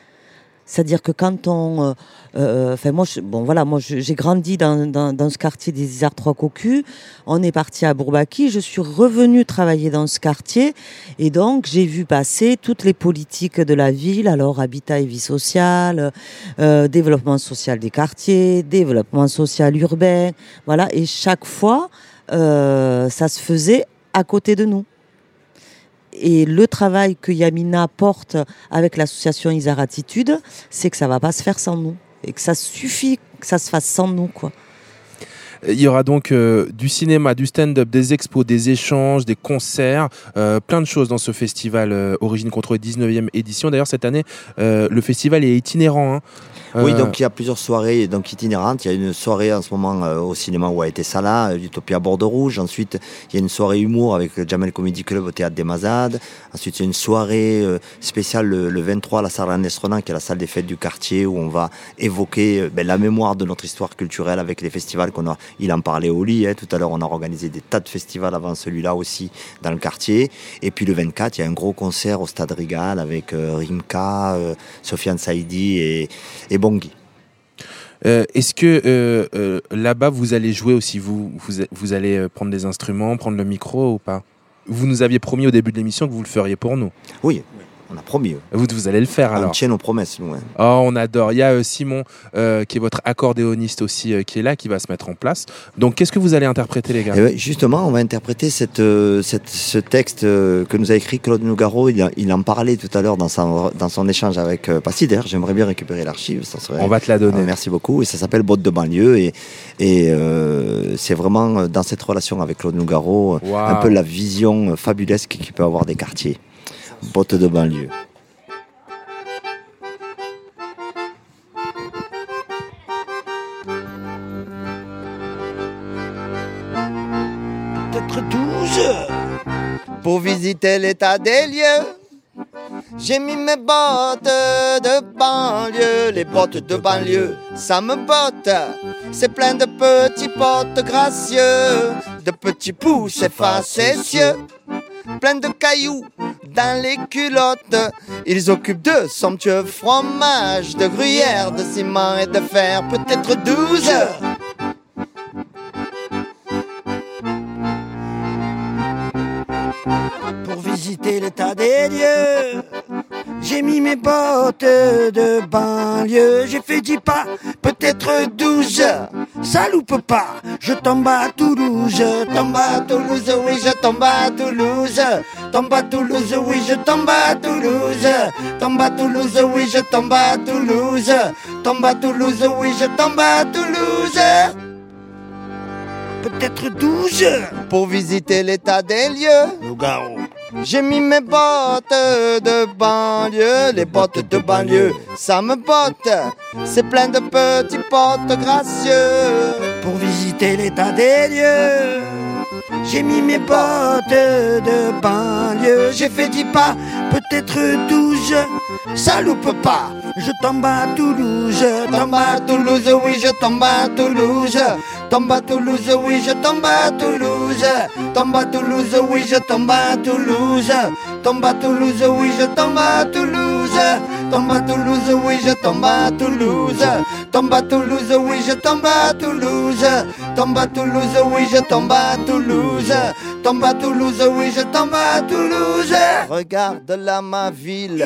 C'est-à-dire que quand on, euh, euh, enfin moi, je- bon voilà, moi j'ai grandi dans, dans, dans ce quartier des Isards Trois Cocus. On est parti à Bourbaki. Je suis revenue travailler dans ce quartier et donc j'ai vu passer toutes les politiques de la ville. Alors habitat et vie sociale, euh, développement social des quartiers, développement social urbain, voilà. Et chaque fois, ça se faisait à côté de nous. Et le travail que Yamina porte avec l'association Isar Attitude, c'est que ça va pas se faire sans nous. Et que ça suffit que ça se fasse sans nous, quoi. Il y aura donc euh, du cinéma, du stand-up, des expos, des échanges, des concerts, euh, plein de choses dans ce festival euh, Origine Contrôlée 19e édition. D'ailleurs, cette année, euh, le festival est itinérant. hein. Oui, Euh, donc il y a plusieurs soirées donc itinérantes. Il y a une soirée en ce moment euh, au cinéma où a été Salah, euh, Utopia Bordeaux Rouge. Ensuite, il y a une soirée humour avec le Jamel Comedy Club au Théâtre des Mazades. Ensuite, il y a une soirée euh, spéciale le, le 23 à la salle Ernest Renan, qui est la salle des fêtes du quartier, où on va évoquer ben, la mémoire de notre histoire culturelle avec les festivals qu'on a. Il en parlait au lit. hein. Tout à l'heure, on a organisé des tas de festivals avant celui-là aussi dans le quartier. Et puis le 24, il y a un gros concert au Stade Rigal avec euh, Rimka, euh, Sofiane Saïdi et, et Bongi. Euh, Est-ce que euh, euh, là-bas, vous allez jouer aussi? Vous, vous, vous allez euh, prendre des instruments, prendre le micro ou pas? Vous nous aviez promis au début de l'émission que vous le feriez pour nous. Oui, on a promis. Vous, vous allez le faire alors On tient nos promesses, nous. hein. Oh, on adore. Il y a euh, Simon, euh, qui est votre accordéoniste aussi, euh, qui est là, qui va se mettre en place. Donc, qu'est-ce que vous allez interpréter, les gars? Eh ben, justement, on va interpréter cette, cette- ce texte que nous a écrit Claude Nougaro. Il, a- il en parlait tout à l'heure dans son, dans son échange avec. D'ailleurs, j'aimerais bien récupérer l'archive. serait- On va te la donner. Ah, merci beaucoup. Et ça s'appelle Botte de banlieue. Et, et c'est vraiment dans cette relation avec Claude Nougaro, un peu la vision fabulesque qu'il peut avoir des quartiers. Botte de banlieue. Peut-être 12 pour visiter l'état des lieux. J'ai mis mes bottes de banlieue, les bottes de banlieue, ça me botte. C'est plein de petits potes gracieux, de petits pouces facétieux, plein de cailloux dans les culottes. Ils occupent de somptueux fromages, de gruyère, de ciment et de fer, peut-être douze. Pour visiter l'état des lieux. J'ai mis mes bottes de banlieue, j'ai fait dix pas, peut-être douze. Ça loupe pas, je tombe à Toulouse, tombe à Toulouse, oui, je tombe à Toulouse. Tombe à Toulouse, oui, je tombe à Toulouse. Tombe à Toulouse, oui, je tombe à Toulouse. Tombe à Toulouse, oui, je tombe à Toulouse. Peut-être douze pour visiter l'état des lieux. J'ai mis mes bottes de banlieue, les bottes de banlieue, ça me botte. C'est plein de petits potes gracieux. pour visiter l'état des lieux. J'ai mis mes bottes de banlieue, j'ai fait dix pas, peut-être douze. Ça loupe pas, je tombe à Toulouse, Tombe à Toulouse, oui, je tombe à Toulouse. Tombe à Toulouse, oui, je tombe à Toulouse. Tombe à Toulouse, oui, je tombe à Toulouse. Tombe à Toulouse, oui, je tombe à Toulouse. Tombe à Toulouse, oui, je tombe à Toulouse. Tombe à Toulouse, oui, je tombe à Toulouse. Tombe à Toulouse, oui, je tombe à Toulouse. Tombe à Toulouse, oui, je tombe à Toulouse. Regarde là ma ville.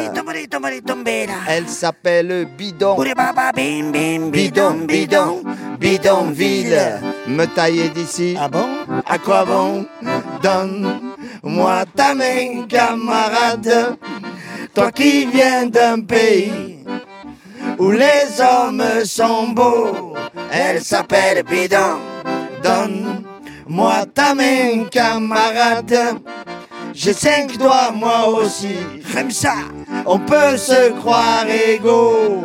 Elle s'appelle Bidon. Bidon, bidon, bidonville. Me tailler d'ici. Ah bon? À quoi bon? Donne-moi ta main, camarade. Toi qui viens d'un pays où les hommes sont beaux. Elle s'appelle Bidon. Donne-moi ta main, camarade. J'ai cinq doigts, moi aussi. Comme ça, on peut se croire égaux.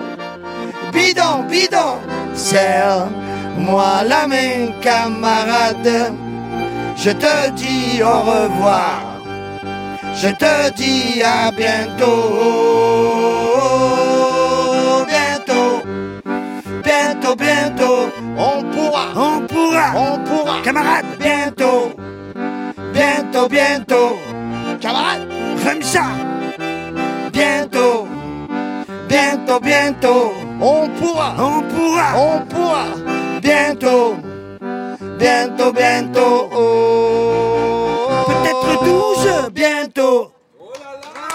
Bidon, bidon, serre-moi la main, camarade. Je te dis au revoir. Je te dis à bientôt. Bientôt, bientôt, bientôt. On pourra, on pourra, on pourra. camarade, Bientôt, bientôt, bientôt. Camarade, comme ça. bientôt, bientôt, bientôt. On pourra, On pourra, on pourra. Bientôt, bientôt, bientôt. Oh, bientôt.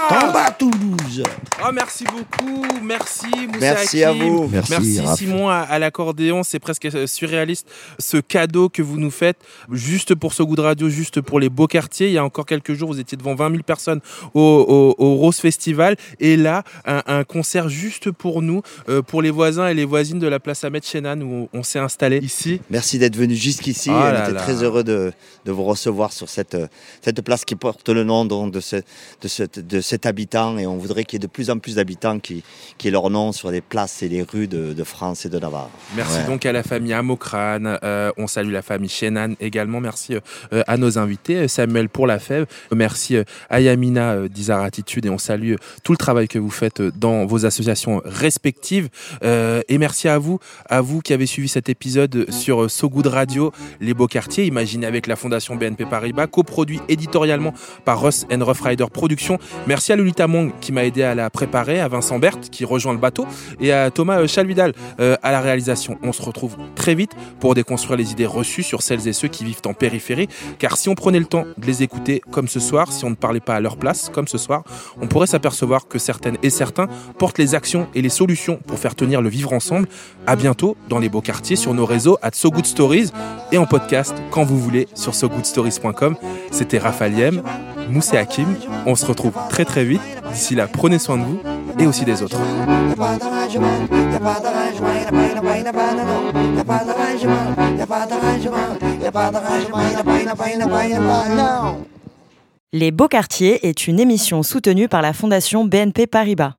tombe à Toulouse. Ah, merci beaucoup, merci Moussa Merci à vous. Merci. Simon à, à l'accordéon, c'est presque euh, surréaliste ce cadeau que vous nous faites juste pour ce goût de radio, juste pour les beaux quartiers. Il y a encore quelques jours, vous étiez devant 20 000 personnes au, au- au Rose Festival et là, un, un concert juste pour nous, euh, pour les voisins et les voisines de la place Ahmed Chenan où on, s'est installé ici. Merci d'être venu jusqu'ici. Ah On était là. très heureux de, de vous recevoir sur cette, cette place qui porte le nom donc, de, ce, de, ce- de cet habitant et on voudrait qu'il y ait de plus en en plus d'habitants qui, qui aient leur nom sur les places et les rues de, de France et de Navarre. Merci Ouais. donc à la famille Amokrane. euh, on salue la famille Chenan également. Merci euh, à nos invités. euh, Samuel pour la fève. Merci euh, à Yamina d'Isaratitude et on salue tout le travail que vous faites dans vos associations respectives. Euh, et merci à vous, à vous qui avez suivi cet épisode sur So Good Radio, Les Beaux Quartiers, imaginé avec la Fondation BNP Paribas, coproduit éditorialement par Russ and Rough Rider Productions. Merci à Lolita Mong qui m'a aidé à la préparer, à Vincent Berthe qui rejoint le bateau et à Thomas euh, Chalvidal euh, à la réalisation. On se retrouve très vite pour déconstruire les idées reçues sur celles et ceux qui vivent en périphérie. Car si on prenait le temps de les écouter comme ce soir, si on ne parlait pas à leur place comme ce soir, on pourrait s'apercevoir que certaines et certains portent les actions et les solutions pour faire tenir le vivre ensemble. À bientôt dans les beaux quartiers sur nos réseaux at So Good Stories et en podcast quand vous voulez sur sogoodstories.com. C'était Raphaël Yem, Moussé Hakim. On se retrouve très très vite. D'ici là, prenez soin de vous et aussi des autres. Les Beaux Quartiers est une émission soutenue par la Fondation BNP Paribas.